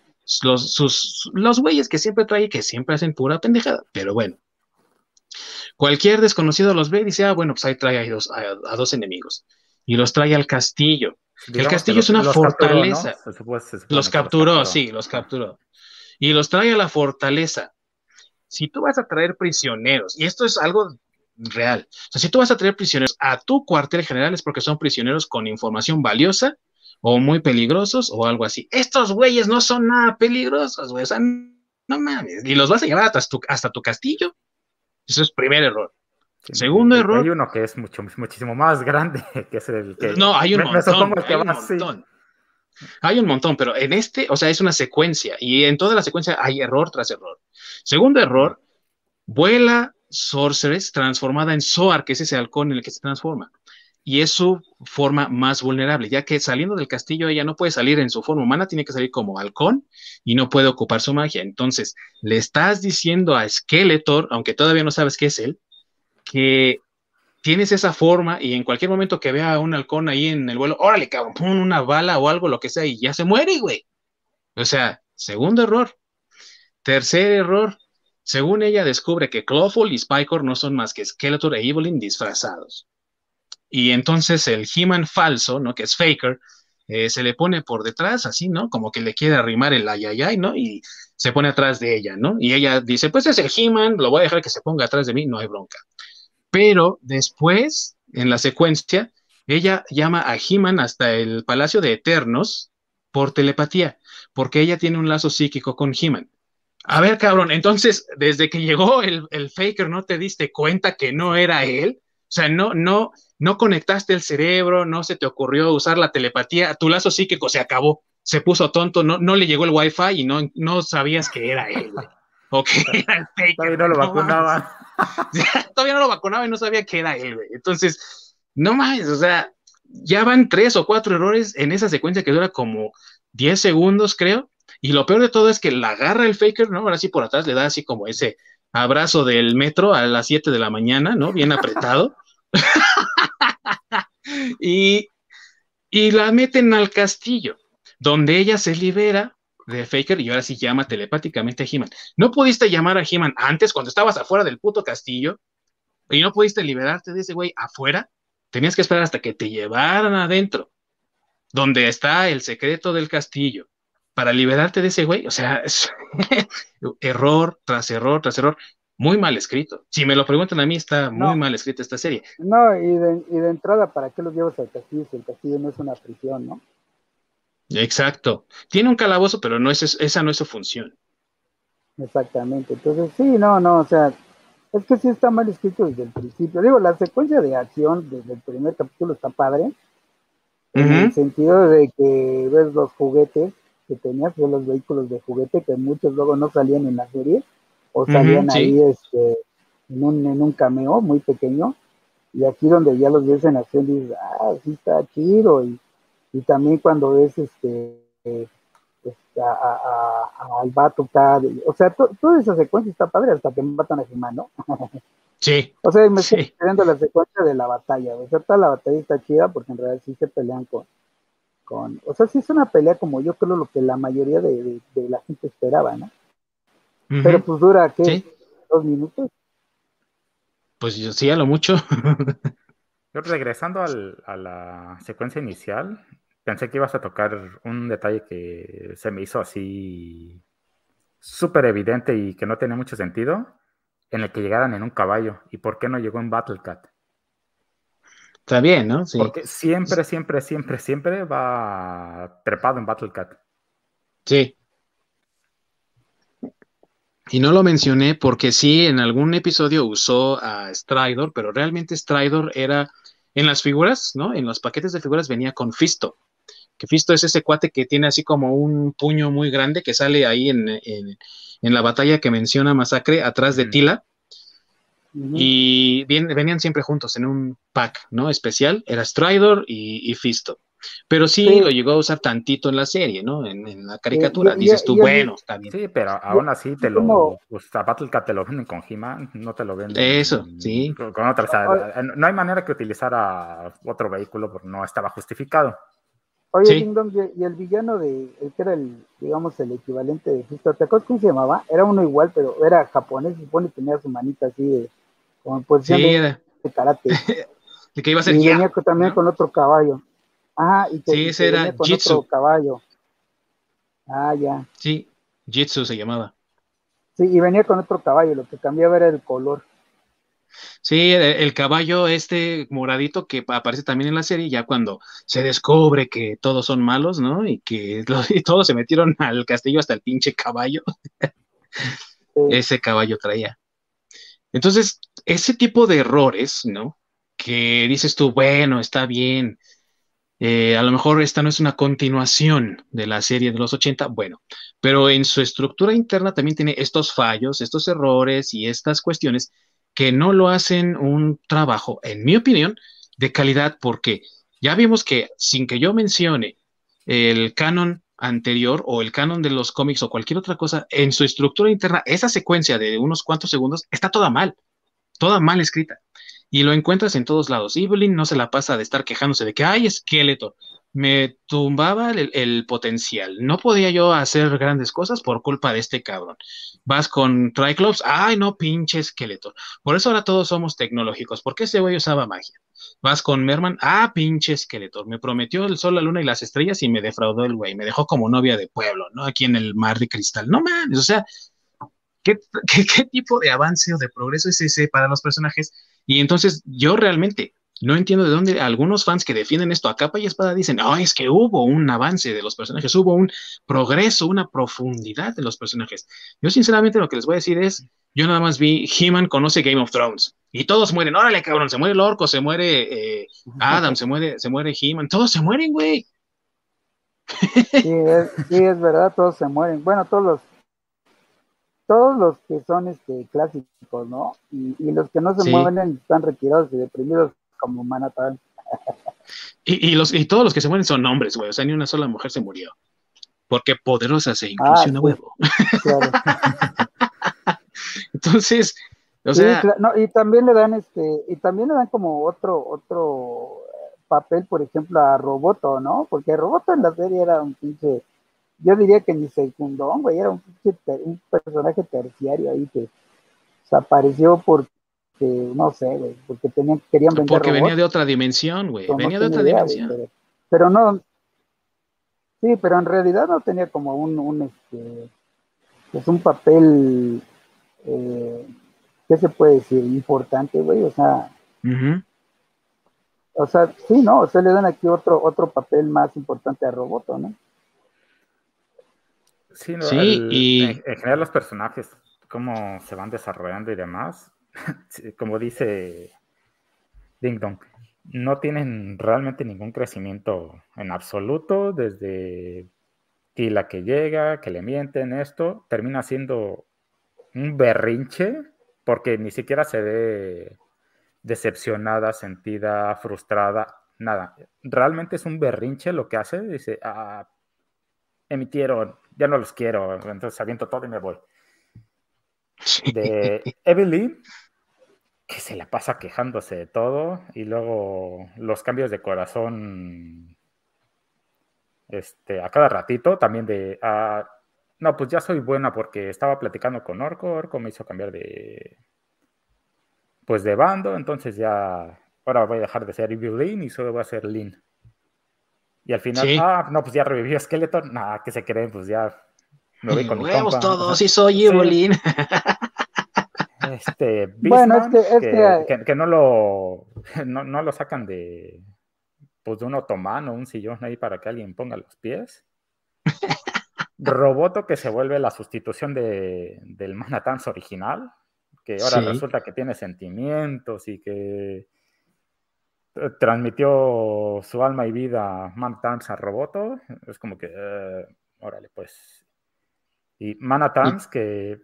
los, sus, los güeyes que siempre trae y que siempre hacen pura pendejada. Pero bueno, cualquier desconocido los ve y dice, ah, bueno, pues ahí trae a dos, a, dos enemigos. Y los trae al castillo. el castillo es una fortaleza. los capturó, sí, los capturó. Y los trae a la fortaleza. Si tú vas a traer prisioneros, y esto es algo real, o sea, si tú vas a traer prisioneros a tu cuartel general es porque son prisioneros con información valiosa o muy peligrosos o algo así. Estos güeyes no son nada peligrosos, güey. O sea, no mames. Y los vas a llevar hasta tu, hasta tu castillo. Eso es primer error. Segundo error. Hay uno que es mucho, muchísimo más grande, que es el que. No, hay un montón. hay un montón. Hay un montón, pero en este, o sea, es una secuencia y en toda la secuencia hay error tras error. Segundo error, vuela Sorceress transformada en Soar, que es ese halcón en el que se transforma y es su forma más vulnerable, ya que saliendo del castillo ella no puede salir en su forma humana, tiene que salir como halcón y no puede ocupar su magia. Entonces, le estás diciendo a Skeletor, aunque todavía no sabes qué es él, que tienes esa forma y en cualquier momento que vea a un halcón ahí en el vuelo, órale, cabrón, una bala o algo, lo que sea, y ya se muere, güey. O sea, segundo error. Tercer error, según ella descubre que Clawful y Spikor no son más que Skeletor e Evelyn disfrazados. Y entonces el He-Man falso, ¿no? Que es Faker, eh, se le pone por detrás, así, ¿no? Como que le quiere arrimar el ayayay, ¿no? Y se pone atrás de ella, ¿no? Y ella dice, pues es el He-Man, lo voy a dejar que se ponga atrás de mí, no hay bronca. Pero después, en la secuencia, ella llama a He-Man hasta el Palacio de Eternos por telepatía, porque ella tiene un lazo psíquico con He-Man. A ver, cabrón, entonces, desde que llegó el, el Faker, ¿no te diste cuenta que no era él? O sea, no, no, no conectaste el cerebro, no se te ocurrió usar la telepatía, tu lazo psíquico se acabó, se puso tonto, no, no le llegó el wifi y no, no sabías que era él, O que era el fake. Todavía no lo vacunaba. Todavía no lo vacunaba y no sabía que era él, güey. Entonces, no más, o sea, ya van tres o cuatro errores en esa secuencia que dura como 10 segundos, creo. Y lo peor de todo es que la agarra el faker, ¿no? Ahora sí por atrás le da así como ese abrazo del metro a las 7 de la mañana, ¿no? Bien apretado. y, y la meten al castillo, donde ella se libera de Faker y ahora sí llama telepáticamente a He-Man. No pudiste llamar a He-Man antes cuando estabas afuera del puto castillo y no pudiste liberarte de ese güey afuera. Tenías que esperar hasta que te llevaran adentro, donde está el secreto del castillo, para liberarte de ese güey. O sea, es error tras error tras error. Muy mal escrito. Si me lo preguntan a mí, está muy mal escrita esta serie. No, y de, y de entrada, ¿para qué los llevas al castillo si el castillo no es una prisión, no? Exacto. Tiene un calabozo, pero no es, esa no es su función. Exactamente. Entonces, sí, no, no, o sea, es que sí está mal escrito desde el principio. Digo, la secuencia de acción desde el primer capítulo está padre, en el sentido de que ves los juguetes que tenías, ves los vehículos de juguete que muchos luego no salían en la serie, o salían ahí este, en, un, en un cameo muy pequeño, y aquí donde ya los ves en acción dices, ah, sí está chido, y, y también cuando ves este al vato o sea, toda esa secuencia está padre hasta que matan a Jimán, ¿no? Sí. o sea, me estoy viendo la secuencia de la batalla, o sea, toda la batalla está chida porque en realidad sí se pelean con, con, o sea, sí es una pelea como yo creo lo que la mayoría de, la gente esperaba, ¿no? Pero pues dura, ¿qué? ¿Dos minutos? Pues yo sí, a lo mucho. regresando a la secuencia inicial, pensé que ibas a tocar un detalle que se me hizo así súper evidente y que no tenía mucho sentido, en el que llegaran en un caballo. ¿Y por qué no llegó en Battlecat? Está bien, ¿no? Sí. Porque siempre, siempre, siempre, siempre va trepado en Battlecat. Sí. Y no lo mencioné porque sí, en algún episodio usó a Stridor, pero realmente Stridor era en las figuras, ¿no? En los paquetes de figuras venía con Fisto que Fisto es ese cuate que tiene así como un puño muy grande que sale ahí en, la batalla que menciona Masacre atrás de Tila. Y venían siempre juntos en un pack, ¿no? Especial, era Stridor y, Fisto. Pero sí, lo llegó a usar tantito en la serie, ¿no? En, la caricatura. Dices tú, bueno, también. Sí, pero aún así te lo. Pues, Battlecat te lo venden con He-Man, no te lo venden. Eso, sí. Con, no hay manera que utilizara otro vehículo porque no estaba justificado. Oye, y el villano de, el que era el, digamos, el equivalente de Fisto, ¿te acuerdas cómo se llamaba? Era uno igual, pero era japonés, se supone que tenía su manita así de, como en posición de, karate. de que iba a ser Y venía también con otro caballo. Ajá, y, sí, ese era con Jitsu. otro caballo. Ah, ya. Sí, Jitsu se llamaba. Sí, y venía con otro caballo, lo que cambiaba era el color. Sí, el, caballo este moradito que aparece también en la serie, ya cuando se descubre que todos son malos, ¿no? Y que todos se metieron al castillo hasta el pinche caballo. Ese caballo traía. Entonces, ese tipo de errores, ¿no? Que dices tú, bueno, está bien. Eh, a lo mejor esta no es una continuación de la serie de los 80, bueno, pero en su estructura interna también tiene estos fallos, estos errores y estas cuestiones que no lo hacen un trabajo, en mi opinión, de calidad, porque ya vimos que sin que yo mencione el canon anterior o el canon de los cómics o cualquier otra cosa, en su estructura interna, esa secuencia de unos cuantos segundos está toda mal, toda mal escrita. Y lo encuentras en todos lados. Evelyn no se la pasa de estar quejándose de que hay esqueleto, me tumbaba el, potencial. No podía yo hacer grandes cosas por culpa de este cabrón. Vas con Triclops, ay no, pinche esqueleto. Por eso ahora todos somos tecnológicos, porque ese güey usaba magia. Vas con Merman, ah, pinche esqueleto. Me prometió el sol, la luna y las estrellas y me defraudó el güey. Me dejó como novia de pueblo, ¿no? Aquí en el mar de cristal. No mames, o sea, ¿qué, qué tipo de avance o de progreso es ese para los personajes? Y entonces yo realmente no entiendo de dónde algunos fans que defienden esto a capa y espada dicen, no, es que hubo un avance de los personajes, hubo un progreso, una profundidad de los personajes. Yo sinceramente lo que les voy a decir es, yo nada más vi He-Man conoce Game of Thrones y todos mueren. Órale, cabrón, se muere el orco, se muere eh, Adam, se muere, se muere He-Man, todos se mueren, güey. Sí es, sí, es verdad, todos se mueren. Bueno, todos los todos los que son este clásicos, ¿no? Y, los que no se mueren están retirados y deprimidos como Manhattan. Y, y, los, y todos los que se mueren son hombres, güey. O sea, ni una sola mujer se murió. Porque poderosa se inclusión ah, huevo. Claro. Entonces, o sea. no, y también le dan este, y también le dan como otro, otro papel, por ejemplo, a Roboto, ¿no? Porque Roboto en la serie era un pinche, yo diría que ni secundón, güey, era un pinche, un personaje terciario ahí que desapareció porque, no sé, güey, porque tenían, querían vender Porque venía de otra dimensión, güey, venía de otra dimensión. pero, no, sí, pero en realidad no tenía como un, un este, pues un papel, eh, ¿qué se puede decir? Importante, güey, o sea, o sea, sí, ¿no? O sea, le dan aquí otro, otro papel más importante a Roboto, ¿no? Sí, ¿no? y... En, general los personajes, cómo se van desarrollando y demás, como dice Ding Dong, no tienen realmente ningún crecimiento en absoluto, desde la que llega, que le mienten, esto, termina siendo un berrinche, porque ni siquiera se ve decepcionada, sentida, frustrada, nada. Realmente es un berrinche lo que hace. Dice, ah, emitieron, ya no los quiero, entonces aviento todo y me voy. De Evelyn, que se la pasa quejándose de todo y luego los cambios de corazón este, a cada ratito, también de, ah, no, pues ya soy buena porque estaba platicando con Orco, Orco me hizo cambiar de, pues de bando, entonces ya, ahora voy a dejar de ser Evil y solo voy a ser Lin. Y al final, ah, no, pues ya revivió Skeleton, nada, que se creen, pues ya me voy con Vemos todos, sí soy Evil Este, bueno, es que, que, que, no, lo, no, no, lo sacan de, pues de un otomano, un sillón ahí para que alguien ponga los pies. Roboto que se vuelve la sustitución de, del Manatans original que ahora resulta que tiene sentimientos y que eh, transmitió su alma y vida Manatans a Roboto, es como que, eh, órale, pues. Y Manatans, que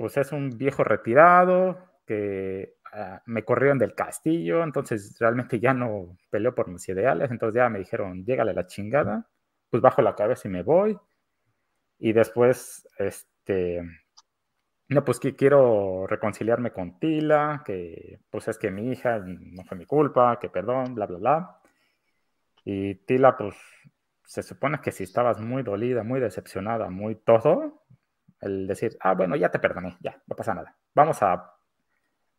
pues es un viejo retirado, que ah, me corrieron del castillo, entonces realmente ya no peleó por mis ideales, entonces ya me dijeron, llégale la chingada, pues bajo la cabeza y me voy. Y después, este, no, pues que quiero reconciliarme con Tila, que pues es que mi hija no fue mi culpa, que perdón, bla, bla, bla. Y Tila, pues se supone que si estabas muy dolida, muy decepcionada, muy todo, el decir, ah, bueno, ya te perdoné, ya, no pasa nada. Vamos a,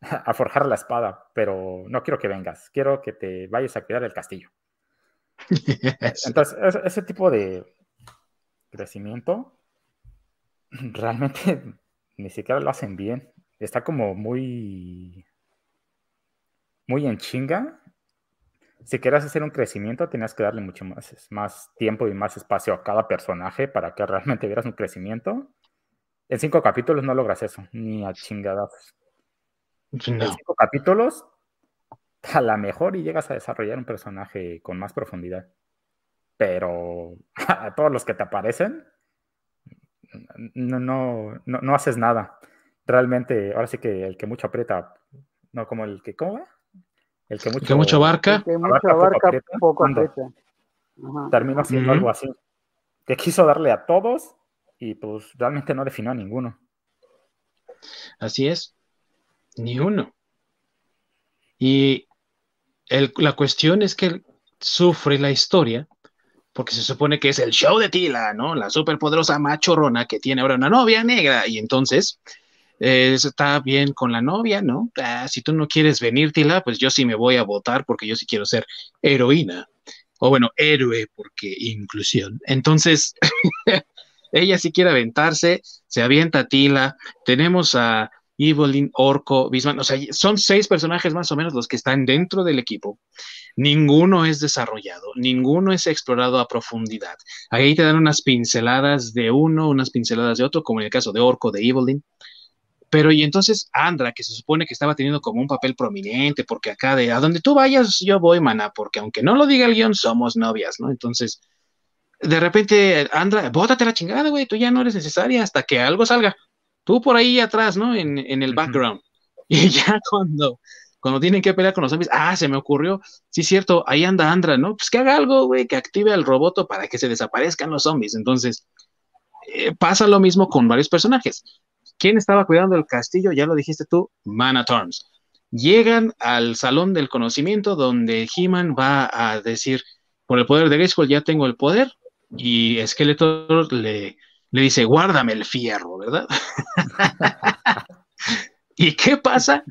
a forjar la espada, pero no quiero que vengas, quiero que te vayas a cuidar el castillo. Entonces, ese tipo de crecimiento realmente ni siquiera lo hacen bien. Está como muy, muy en chinga. Si quieres hacer un crecimiento, tenías que darle mucho más, más tiempo y más espacio a cada personaje para que realmente vieras un crecimiento. En cinco capítulos no logras eso, ni a chingadas. En cinco capítulos, a lo mejor y llegas a desarrollar un personaje con más profundidad. Pero a todos los que te aparecen, no, no, no, haces nada. Realmente, ahora sí que el que mucho aprieta, no como el que, ¿cómo El que mucho, mucho barca. El que mucho abarca, poco aprieta. Termina siendo algo así. Que quiso darle a todos y pues realmente no definió a ninguno. Así es. Ni uno. Y la cuestión es que sufre la historia porque se supone que es el show de Tila, ¿no? La superpoderosa machorrona que tiene ahora una novia negra y entonces eh, está bien con la novia, ¿no? Ah, si tú no quieres venir, Tila, pues yo sí me voy a votar porque yo sí quiero ser heroína. O bueno, héroe, porque inclusión. Entonces, ella sí quiere aventarse, se avienta Tila. Tenemos a Evelyn, Orco, Bisman, o sea, son seis personajes más o menos los que están dentro del equipo. Ninguno es desarrollado, ninguno es explorado a profundidad. Ahí te dan unas pinceladas de uno, unas pinceladas de otro, como en el caso de Orco, de Evelyn, Pero y entonces Andra, que se supone que estaba teniendo como un papel prominente, porque acá de a donde tú vayas, yo voy, mana, porque aunque no lo diga el guion, somos novias, ¿no? Entonces, de repente, Andra, bótate la chingada, güey, tú ya no eres necesaria hasta que algo salga. Tú por ahí atrás, ¿no? En, en el background. Y ya cuando, cuando tienen que pelear con los zombies, ah, se me ocurrió, sí, cierto, ahí anda Andra, ¿no? Pues que haga algo, güey, que active al roboto para que se desaparezcan los zombies. Entonces, eh, pasa lo mismo con varios personajes. ¿Quién estaba cuidando el castillo? Ya lo dijiste tú, Mana Torms. Llegan al salón del conocimiento donde He-Man va a decir, por el poder de Grayskull ya tengo el poder, y Skeletor le, le dice, guárdame el fierro, ¿verdad? ¿Y qué pasa?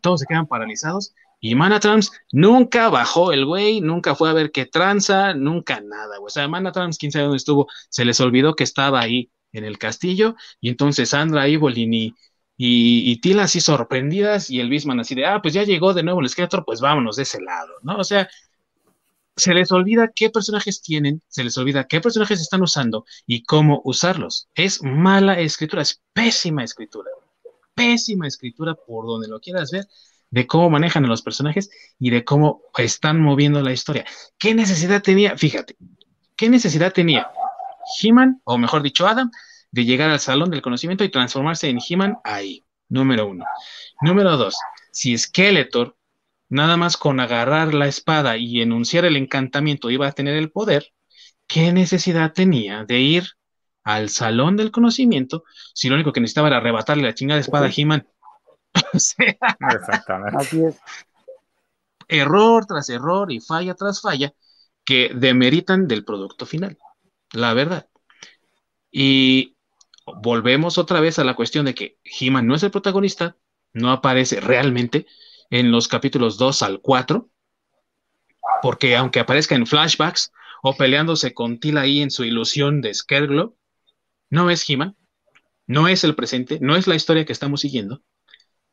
Todos se quedan paralizados y Manatrams nunca bajó el güey, nunca fue a ver qué tranza, nunca nada. O sea, Manatrams, quién sabe dónde estuvo, se les olvidó que estaba ahí en el castillo y entonces Sandra, Evelyn y, y, Tila así sorprendidas y el Bisman así de, ah, pues ya llegó de nuevo el Skeletor, pues vámonos de ese lado, ¿no? O sea, se les olvida qué personajes tienen, se les olvida qué personajes están usando y cómo usarlos. Es mala escritura, es pésima escritura pésima escritura por donde lo quieras ver, de cómo manejan a los personajes y de cómo están moviendo la historia. ¿Qué necesidad tenía? Fíjate, ¿qué necesidad tenía He-Man, o mejor dicho Adam, de llegar al salón del conocimiento y transformarse en He-Man ahí? Número uno. Número dos, si Skeletor, nada más con agarrar la espada y enunciar el encantamiento iba a tener el poder, ¿qué necesidad tenía de ir al salón del conocimiento si lo único que necesitaba era arrebatarle la chingada espada a He-Man. Exactamente. Así es. Error tras error y falla tras falla que demeritan del producto final, la verdad. Y volvemos otra vez a la cuestión de que He-Man no es el protagonista, no aparece realmente en los capítulos 2 al 4, porque aunque aparezca en flashbacks o peleándose con Tila ahí en su ilusión de Scareglow, no es he no es el presente, no es la historia que estamos siguiendo.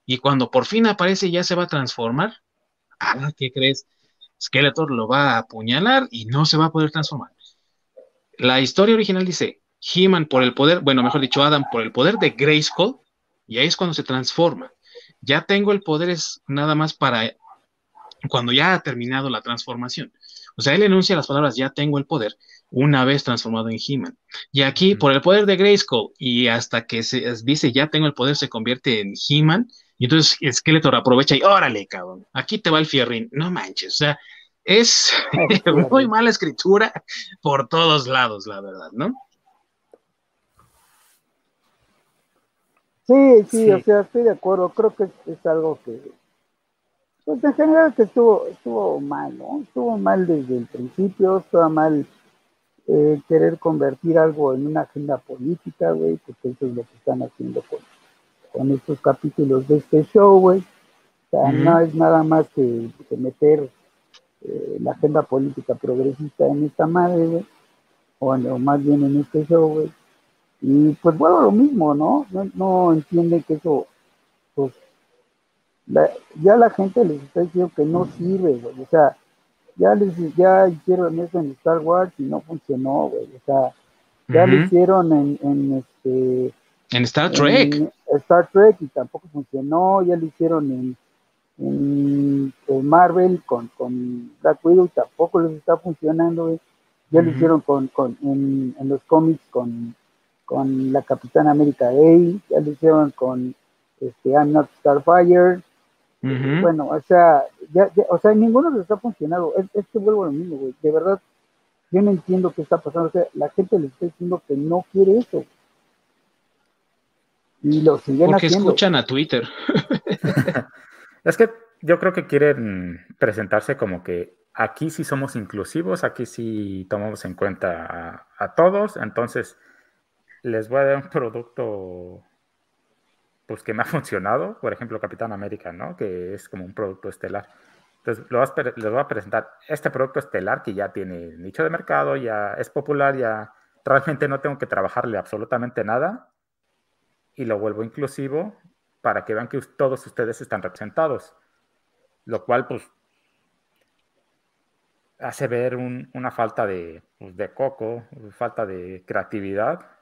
Y cuando por fin aparece ya se va a transformar. Ah, ¿qué crees? Skeletor lo va a apuñalar y no se va a poder transformar. La historia original dice, he por el poder, bueno, mejor dicho, Adam por el poder de Grayskull, y ahí es cuando se transforma. Ya tengo el poder, es nada más para cuando ya ha terminado la transformación. O sea, él enuncia las palabras, ya tengo el poder, una vez transformado en He-Man. Y aquí, por el poder de Grayskull, y hasta que se dice ya tengo el poder, se convierte en He-Man, y entonces Skeletor aprovecha y órale, cabrón, aquí te va el fierrín. No manches, o sea, es muy mala escritura por todos lados, la verdad, ¿no? Sí, sí, o sea, estoy de acuerdo. Creo que es, algo que, pues en general que estuvo, estuvo mal, ¿no? Estuvo mal desde el principio, estuvo mal eh, querer convertir algo en una agenda política, güey, porque eso es lo que están haciendo con, con estos capítulos de este show, güey. O sea, no es nada más que, meter eh, la agenda política progresista en esta madre, güey, o, más bien en este show, güey. Y pues bueno, lo mismo, ¿no? No, no entiende que eso, pues, ya la gente les está diciendo que no sirve, güey. O sea, ya les ya hicieron eso en Star Wars y no funcionó, güey. O sea, ya lo hicieron en, en este en Star Trek. En Star Trek y tampoco funcionó, ya lo hicieron en, en, Marvel con, con Black Widow y tampoco les está funcionando, güey. Ya lo hicieron con, con en, en, los cómics con, con la Capitana América Day, ya lo hicieron con este I'm Not Starfire, bueno, o sea, ya, o sea, ninguno les ha funcionado. Es, que vuelvo a lo mismo, güey. De verdad, yo no entiendo qué está pasando. O sea, la gente le está diciendo que no quiere eso. Y lo siguen Porque escuchan a Twitter. es que yo creo que quieren presentarse como que aquí sí somos inclusivos, aquí sí tomamos en cuenta a, a todos, entonces les voy a dar un producto pues que me ha funcionado, por ejemplo, Capitán América, ¿no? Que es como un producto estelar. Entonces, les voy a presentar este producto estelar que ya tiene nicho de mercado, ya es popular, ya realmente no tengo que trabajarle absolutamente nada y lo vuelvo inclusivo para que vean que todos ustedes están representados. Lo cual, pues, hace ver una falta pues, de coco, falta de creatividad.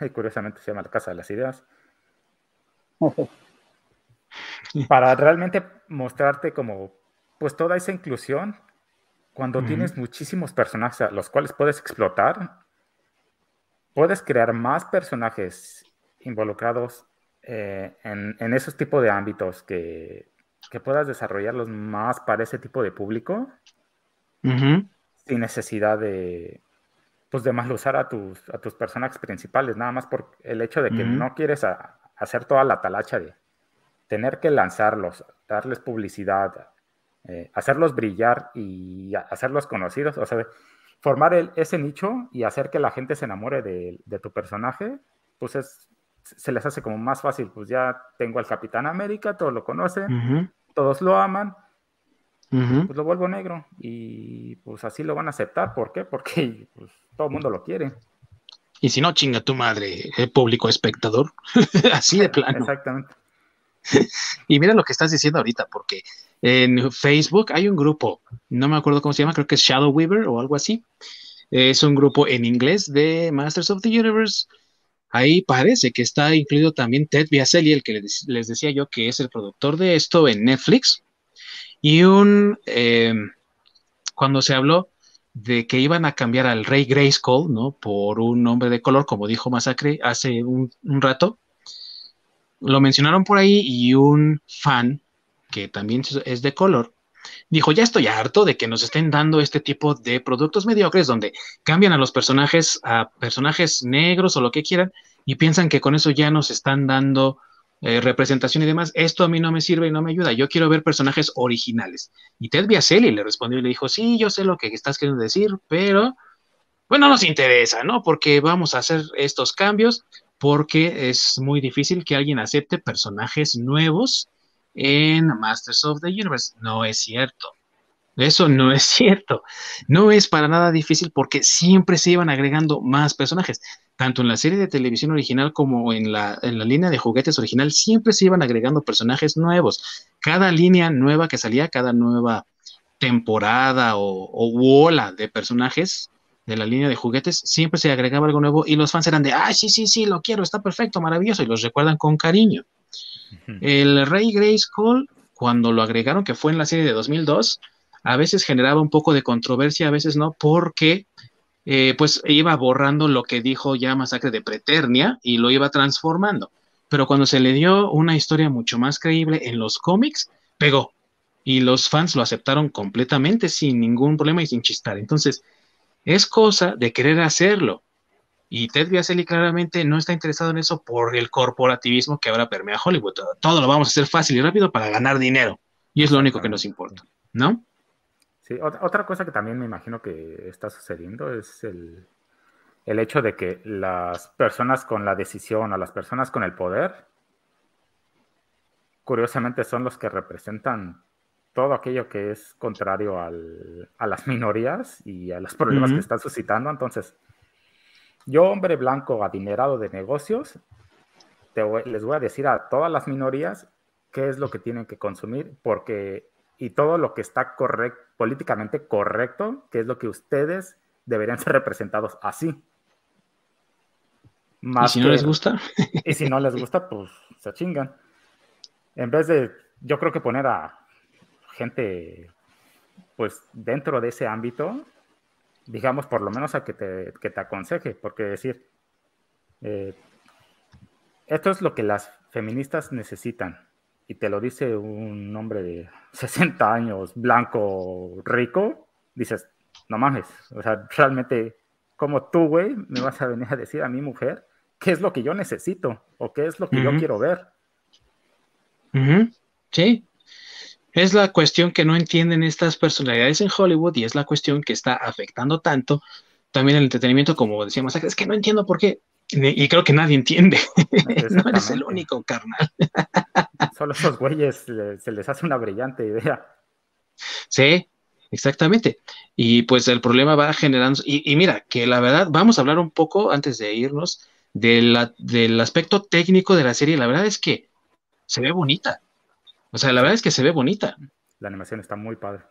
Y curiosamente se llama la Casa de las Ideas. Para realmente mostrarte como, pues toda esa inclusión, cuando tienes muchísimos personajes a los cuales puedes explotar, puedes crear más personajes involucrados eh, en, esos tipos de ámbitos que, puedas desarrollarlos más para ese tipo de público sin necesidad de pues de más usar a tus, a tus personajes principales, nada más por el hecho de que no quieres hacer toda la talacha de tener que lanzarlos, darles publicidad, eh, hacerlos brillar y hacerlos conocidos, o sea, formar ese nicho y hacer que la gente se enamore de, tu personaje, pues es, se les hace como más fácil, pues ya tengo al Capitán América, todos lo conocen, todos lo aman, pues lo vuelvo negro y pues así lo van a aceptar, ¿por qué? Porque pues, todo el mundo lo quiere. Y si no, chinga tu madre, el público espectador, así de plano. Exactamente. y mira lo que estás diciendo ahorita, porque en Facebook hay un grupo, no me acuerdo cómo se llama, creo que es Shadow Weaver o algo así. Es un grupo en inglés de Masters of the Universe. Ahí parece que está incluido también Ted Biaselli, el que les, decía yo que es el productor de esto en Netflix. Y un, em, cuando se habló de que iban a cambiar al rey Grayskull, ¿no? Por un hombre de color, como dijo Masacre hace un rato, lo mencionaron por ahí y un fan, que también es de color, dijo, ya estoy harto de que nos estén dando este tipo de productos mediocres donde cambian a los personajes a personajes negros o lo que quieran y piensan que con eso ya nos están dando eh, representación y demás. Esto a mí no me sirve y no me ayuda. Yo quiero ver personajes originales. Y Ted Biaselli le respondió y le dijo, sí, yo sé lo que estás queriendo decir, pero bueno, nos interesa, ¿no? Porque vamos a hacer estos cambios porque es muy difícil que alguien acepte personajes nuevos en Masters of the Universe. No es cierto. Eso no es cierto. No es para nada difícil porque siempre se iban agregando más personajes. Tanto en la serie de televisión original como en la, en la línea de juguetes original, siempre se iban agregando personajes nuevos. Cada línea nueva que salía, cada nueva temporada o, o ola de personajes de la línea de juguetes, siempre se agregaba algo nuevo y los fans eran de, ah, sí, sí, sí, lo quiero, está perfecto, maravilloso, y los recuerdan con cariño. El Rey Grayskull, cuando lo agregaron, que fue en la serie de 2002, a veces generaba un poco de controversia, a veces no, porque eh, pues iba borrando lo que dijo ya Masacre de Preternia y lo iba transformando. Pero cuando se le dio una historia mucho más creíble en los cómics, pegó. Y los fans lo aceptaron completamente sin ningún problema y sin chistar. Entonces, es cosa de querer hacerlo. Y Ted Biaselli claramente no está interesado en eso por el corporativismo que ahora permea Hollywood. Todo lo vamos a hacer fácil y rápido para ganar dinero. Y es lo único que nos importa, ¿no? Sí, otra cosa que también me imagino que está sucediendo es el, el hecho de que las personas con la decisión o las personas con el poder, curiosamente son los que representan todo aquello que es contrario a las minorías y a los problemas que están suscitando. Entonces, yo, hombre blanco adinerado de negocios, les voy a decir a todas las minorías qué es lo que tienen que consumir, porque y todo lo que está políticamente correcto, que es lo que ustedes deberían ser representados así. ¿Y si no les gusta? y si no les gusta, pues se chingan. En vez de, yo creo que poner a gente, pues dentro de ese ámbito, digamos, por lo menos a que te, que te aconseje, porque decir, eh, esto es lo que las feministas necesitan, y te lo dice un hombre de 60 años, blanco, rico, dices, no mames, o sea, realmente, como tú, güey, me vas a venir a decir a mi mujer qué es lo que yo necesito o qué es lo que yo quiero ver. Sí, es la cuestión que no entienden estas personalidades en Hollywood y es la cuestión que está afectando tanto también el entretenimiento, como decíamos, es que no entiendo por qué. Y creo que nadie entiende. no eres el único, carnal. Solo esos güeyes se les hace una brillante idea. Sí, exactamente. Y pues el problema va generando. Y, mira, que la verdad, vamos a hablar un poco antes de irnos de del aspecto técnico de la serie. La verdad es que se ve bonita. O sea, la verdad es que se ve bonita. La animación está muy padre.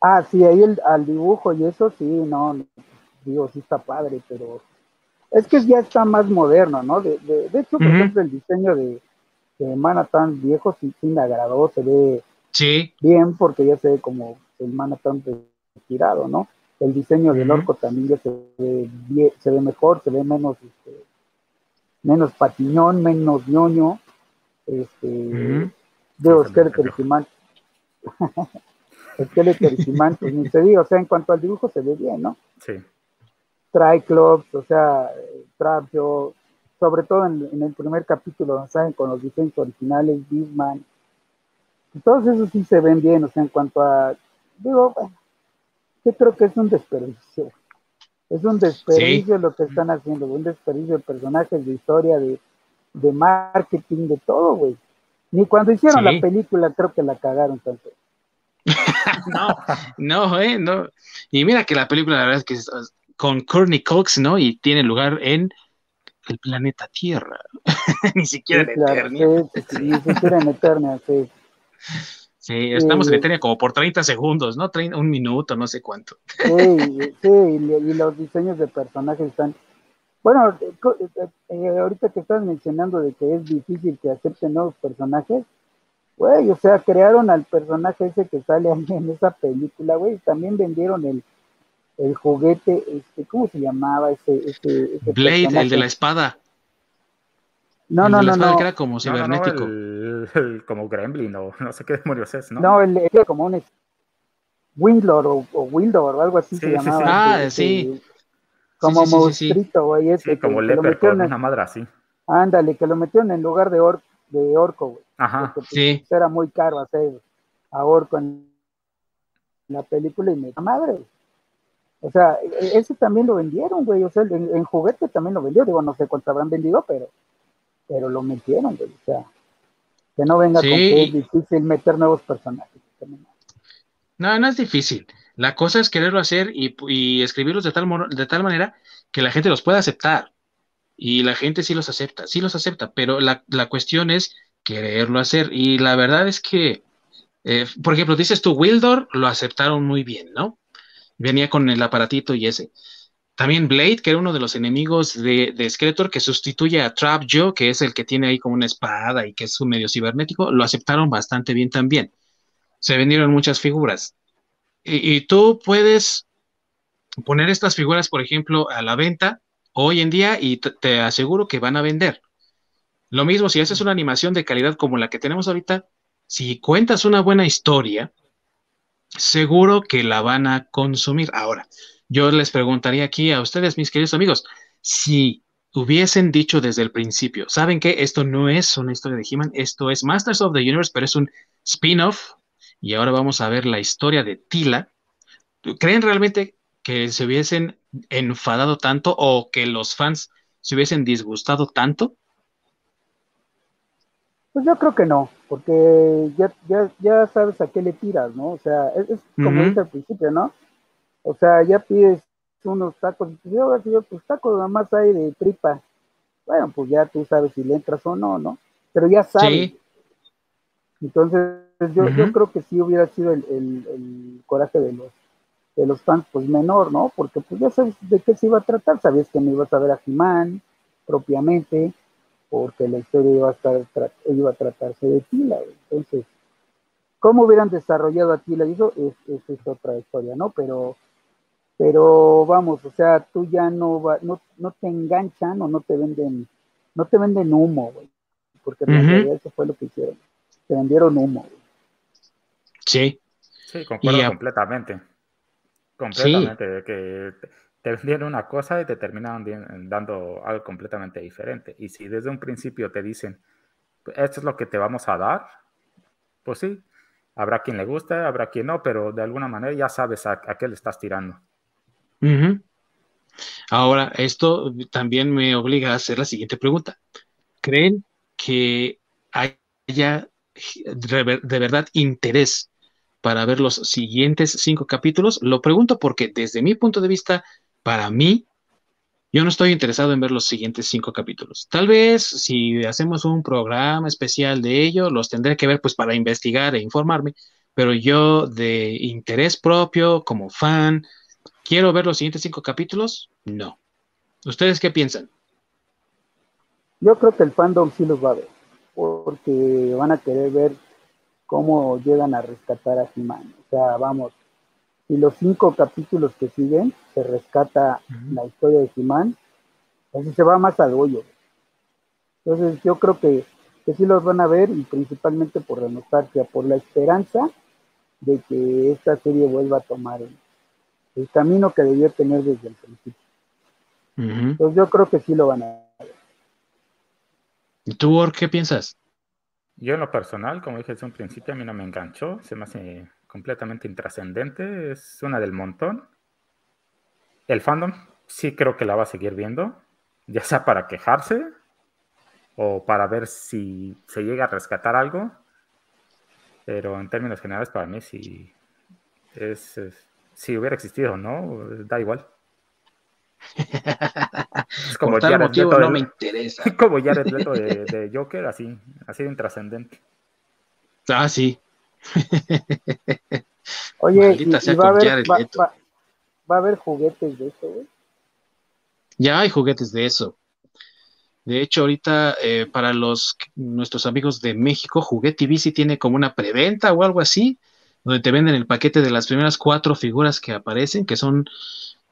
Ah, sí, ahí el, al dibujo y eso sí, no, digo, sí está padre, pero es que ya está más moderno, ¿no? De, de, hecho, por ejemplo, el diseño de, de Manhattan viejo sí, sí me agradó, se ve Sí, bien porque ya se ve como el Manhattan retirado, ¿no? El diseño del Ujú. orco también ya se ve, bien- se ve mejor, se ve menos, este, menos patiñón, menos ñoño. Este, Ujú. digo, Sí, se ve Skeletor y mejor. He-Man. Skeletor y He-Man, pues ni se diga, o sea, en cuanto al dibujo se ve bien, ¿no? Sí. Triclops, o sea, Trapjo, sobre todo en, en el primer capítulo, ¿saben? Con los diseños originales, Beastman. Y Todos esos sí se ven bien, o sea, en cuanto a, digo, bueno, yo creo que es un desperdicio. Es un desperdicio lo que están haciendo, un desperdicio de personajes, de historia, de, de marketing, de todo, güey. Ni cuando hicieron Sí. la película creo que la cagaron tanto. no, no, eh, no. Y mira que la película, la verdad es que es con Courtney Cox, ¿no? Y tiene lugar en el planeta Tierra. Ni siquiera Sí, en claro, Eternia. sí, ni siquiera en Eternia, sí. Sí, estamos en Sí. Eternia como por 30 segundos, ¿no? Un minuto, no sé cuánto. Sí, sí, y, los diseños de personajes están. Bueno, eh, eh, eh, ahorita que estás mencionando de que es difícil que acepten nuevos personajes, güey, o sea, crearon al personaje ese que sale ahí en esa película, güey, también vendieron el, el juguete, este, ¿cómo se llamaba ese, ese, ese Blade, el personaje? de la espada. No, el no, de la no, espada no, que era como No, no, no, cibernético. el, el- como Gremlin o no sé qué demonios es, ¿no? no, el, era como un Windlord o, o Wildor o algo así Sí, se sí, llamaba. sí. Ah, ese- sí. Como Sí, sí. monstruito, güey, ese Sí, que- como una madre así. Ándale, que lo metieron en lugar de, or, de orco, güey. Ajá. Porque pues, Sí. era muy caro hacer a orco en la película y me madre. güey. O sea, e- ese también lo vendieron, güey. O sea, en, en juguete también lo vendió. Digo, no sé cuánto habrán vendido, pero, pero lo metieron, güey. O sea, que no venga Sí, con que es difícil meter nuevos personajes. No, no es difícil. La cosa es quererlo hacer y, y escribirlos de tal, de tal manera que la gente los pueda aceptar. Y la gente sí los acepta, sí los acepta, pero la, la cuestión es quererlo hacer. Y la verdad es que, eh, por ejemplo, dices tú, Wildor lo aceptaron muy bien, ¿no? Venía con el aparatito y ese. También Blade, que era uno de los enemigos de, de Skeletor, que sustituye a Trap Joe, que es el que tiene ahí como una espada y que es un medio cibernético, lo aceptaron bastante bien también. Se vendieron muchas figuras. Y, y tú puedes poner estas figuras, por ejemplo, a la venta hoy en día y te, aseguro que van a vender. Lo mismo si haces una animación de calidad como la que tenemos ahorita, si cuentas una buena historia, seguro que la van a consumir. Ahora, yo les preguntaría aquí a ustedes, mis queridos amigos, si hubiesen dicho desde el principio, ¿saben qué? Esto no es una historia de He-Man, esto es Masters of the Universe, pero es un spin-off y ahora vamos a ver la historia de Tila. ¿Creen realmente que se hubiesen enfadado tanto o que los fans se hubiesen disgustado tanto? Pues yo creo que no, porque ya, ya, ya sabes a qué le tiras, ¿no? O sea, es, es como Ujú. dice al principio, ¿no? O sea, ya pides unos tacos, y yo, yo, pues tacos nada más hay de tripa. Bueno, pues ya tú sabes si le entras o no, ¿no? Pero ya sabes. Sí, Entonces, yo, yo creo que sí hubiera sido el, el- el coraje de los de los fans, pues menor, ¿no? Porque pues ya sabes de qué se iba a tratar, sabías que no ibas a ver a Jimán propiamente, porque la historia iba a, estar, tra- iba a tratarse de Tila, entonces, ¿cómo hubieran desarrollado a Tila? Y eso es, es- es otra historia, ¿no? Pero, pero vamos, o sea, tú ya no, va, no, no te enganchan o no te venden, no te venden humo, güey, porque en Ujú. realidad eso fue lo que hicieron, te vendieron humo, güey. sí, Sí, concuerdo Y completamente. Completamente. de Que te- vendieron una cosa y te terminaron dando algo completamente diferente. Y si desde un principio te dicen, esto es lo que te vamos a dar, pues sí, habrá quien le guste, habrá quien no, pero de alguna manera ya sabes a, qué le estás tirando. Ahora, esto también me obliga a hacer la siguiente pregunta. ¿Creen que haya de verdad interés para ver los siguientes cinco capítulos? Lo pregunto porque desde mi punto de vista, para mí, yo no estoy interesado en ver los siguientes cinco capítulos. Tal vez si hacemos un programa especial de ello, los tendré que ver pues para investigar e informarme, pero yo de interés propio, como fan, ¿quiero ver los siguientes cinco capítulos? No. ¿Ustedes qué piensan? Yo creo que el fandom sí los va a ver. porque van a querer ver cómo llegan a rescatar a He-Man. O sea, vamos, si los cinco capítulos que siguen se rescata la historia de He-Man, así se va más al hoyo. Entonces yo creo que, que sí los van a ver y principalmente por la nostalgia, por la esperanza de que esta serie vuelva a tomar el, camino que debió tener desde el principio. Entonces yo creo que sí lo van a ver. ¿Y tú, qué piensas? Yo en lo personal, como dije desde un principio, a mí no me enganchó, se me hace completamente intrascendente, es una del montón. El fandom sí creo que la va a seguir viendo, ya sea para quejarse o para ver si se llega a rescatar algo, pero en términos generales para mí sí es, si hubiera existido, ¿no? Da igual. Es como Por motivo no me interesa. Como Leto de, de Joker, así, así de intrascendente. Ah, sí. Oye, y, va, a haber, va, a haber juguetes de eso, güey? Ya hay juguetes de eso. De hecho, ahorita eh, para los nuestros amigos de México, Juguete Bici tiene como una preventa o algo así, donde te venden el paquete de las primeras cuatro figuras que aparecen, que son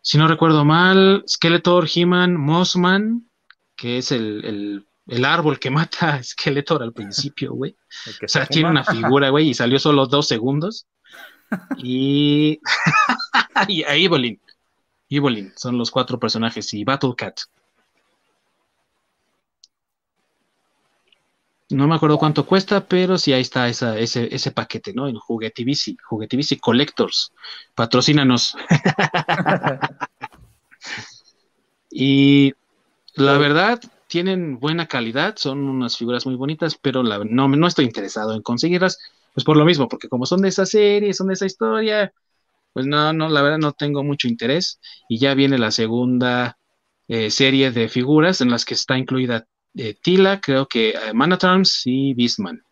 si no recuerdo mal, Skeletor, He-Man, Mossman, que es el, árbol que mata a Skeletor al principio, güey. O sea, tiene una figura, güey, y salió solo dos segundos. Y, y a Evelyn. Evelyn, son los cuatro personajes. Y Battle Cat. No me acuerdo cuánto cuesta, pero sí ahí está esa, ese, ese paquete, ¿no? En Juguetivici, Juguetivici Collectors. Patrocínanos. y la verdad, tienen buena calidad, son unas figuras muy bonitas, pero la, no, no estoy interesado en conseguirlas, pues por lo mismo, porque como son de esa serie, son de esa historia, pues no, no, la verdad no tengo mucho interés. Y ya viene la segunda eh, serie de figuras en las que está incluida Tila, creo que eh, Manatrons y Beastman.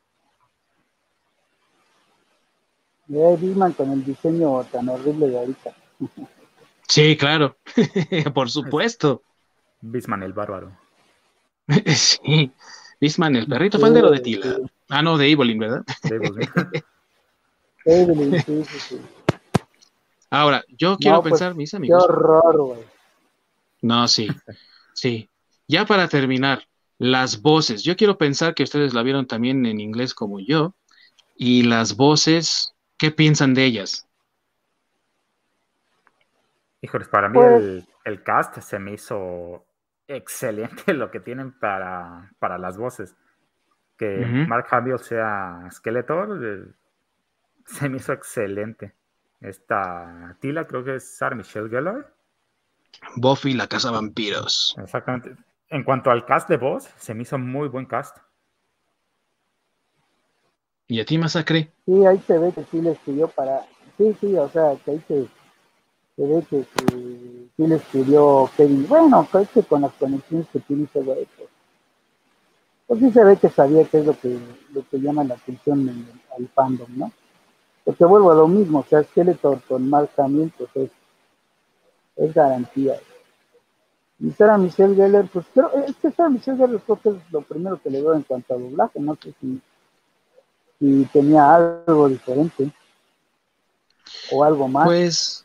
Eh, Beastman con el diseño tan horrible de ahorita. sí, claro, por supuesto. Beastman el bárbaro. sí, Beastman el perrito faldero de Tila. Ah, no, de Evelyn, ¿verdad? Evelyn, sí, sí, sí. Ahora, yo quiero pues, pensar, mis amigos. Qué horror, güey. No, sí, sí. Ya para terminar, las voces, yo quiero pensar que ustedes la vieron también en inglés como yo. Y las voces, ¿qué piensan de ellas? Híjoles, para mí pues el, cast se me hizo excelente lo que tienen para, las voces. Que Mark Hamill sea Skeletor, eh, se me hizo excelente. Esta Tila creo que es Sarah Michelle Gellar. Buffy, la casa vampiros. Exactamente. En cuanto al cast de voz, se me hizo muy buen cast. ¿Y a ti, Masacre? Sí, ahí se ve que sí le escribió para. Sí, sí, o sea, que ahí se, ve que, sí le escribió Kevin. Bueno, creo que con las conexiones que tiene güey, pues, pues, sí se ve que sabía qué es lo que, lo que llama la atención al fandom, ¿no? Porque vuelvo a lo mismo, o sea, Skeletor con Mark Hamill, pues es, es garantía. Y Sarah Michelle Geller, pues creo, es que Sarah Michelle Geller creo que es lo primero que le veo en cuanto a doblaje, no sé si, si tenía algo diferente o algo más. Pues,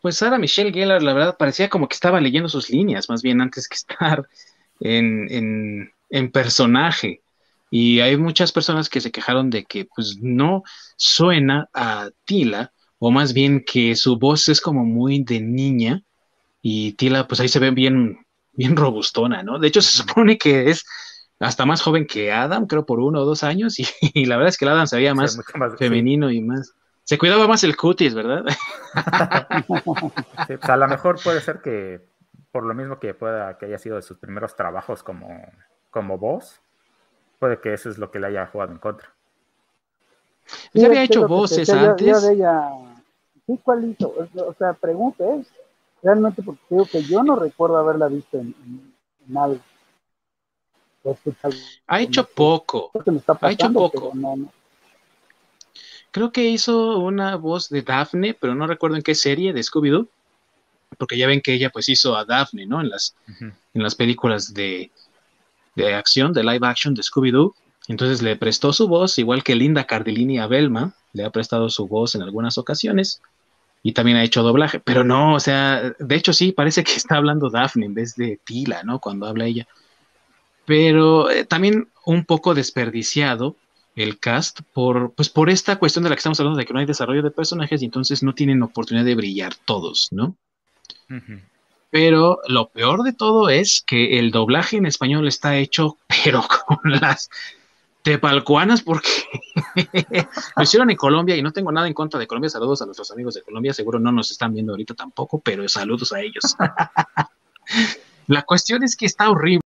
pues Sarah Michelle Gellar, la verdad, parecía como que estaba leyendo sus líneas, más bien antes que estar en, en, en personaje. Y hay muchas personas que se quejaron de que pues no suena a Tila, o más bien que su voz es como muy de niña, y Tila, pues ahí se ve bien, bien robustona, ¿no? De hecho, se supone que es hasta más joven que Adam, creo por uno o dos años, y, la verdad es que el Adam se veía más, femenino y más. Se cuidaba más el cutis, ¿verdad? Sí, pues a lo mejor puede ser que, por lo mismo que pueda que haya sido de sus primeros trabajos como, como voz, puede que eso es lo que le haya jugado en contra. ya había hecho voces antes. Sí, ¿cuál hizo? O sea, pregunta es, realmente porque creo que yo no recuerdo haberla visto en, algo. Ha hecho poco. ha hecho poco. Creo que hizo una voz de Daphne, pero no recuerdo en qué serie de Scooby-Doo. Porque ya ven que ella pues hizo a Daphne, ¿no? En las, en las películas de, de acción, de live action de Scooby-Doo. Entonces le prestó su voz, igual que Linda Cardellini a Belma, le ha prestado su voz en algunas ocasiones y también ha hecho doblaje, pero no, o sea, de hecho sí, parece que está hablando Daphne en vez de Tila, ¿no? Cuando habla ella. Pero eh, también un poco desperdiciado el cast por, pues por esta cuestión de la que estamos hablando de que no hay desarrollo de personajes y entonces no tienen oportunidad de brillar todos, ¿no? Pero lo peor de todo es que el doblaje en español está hecho, pero con las tepalcuanas, porque lo hicieron en Colombia y no tengo nada en contra de Colombia. Saludos a nuestros amigos de Colombia, seguro no nos están viendo ahorita tampoco, pero saludos a ellos. La cuestión es que está horrible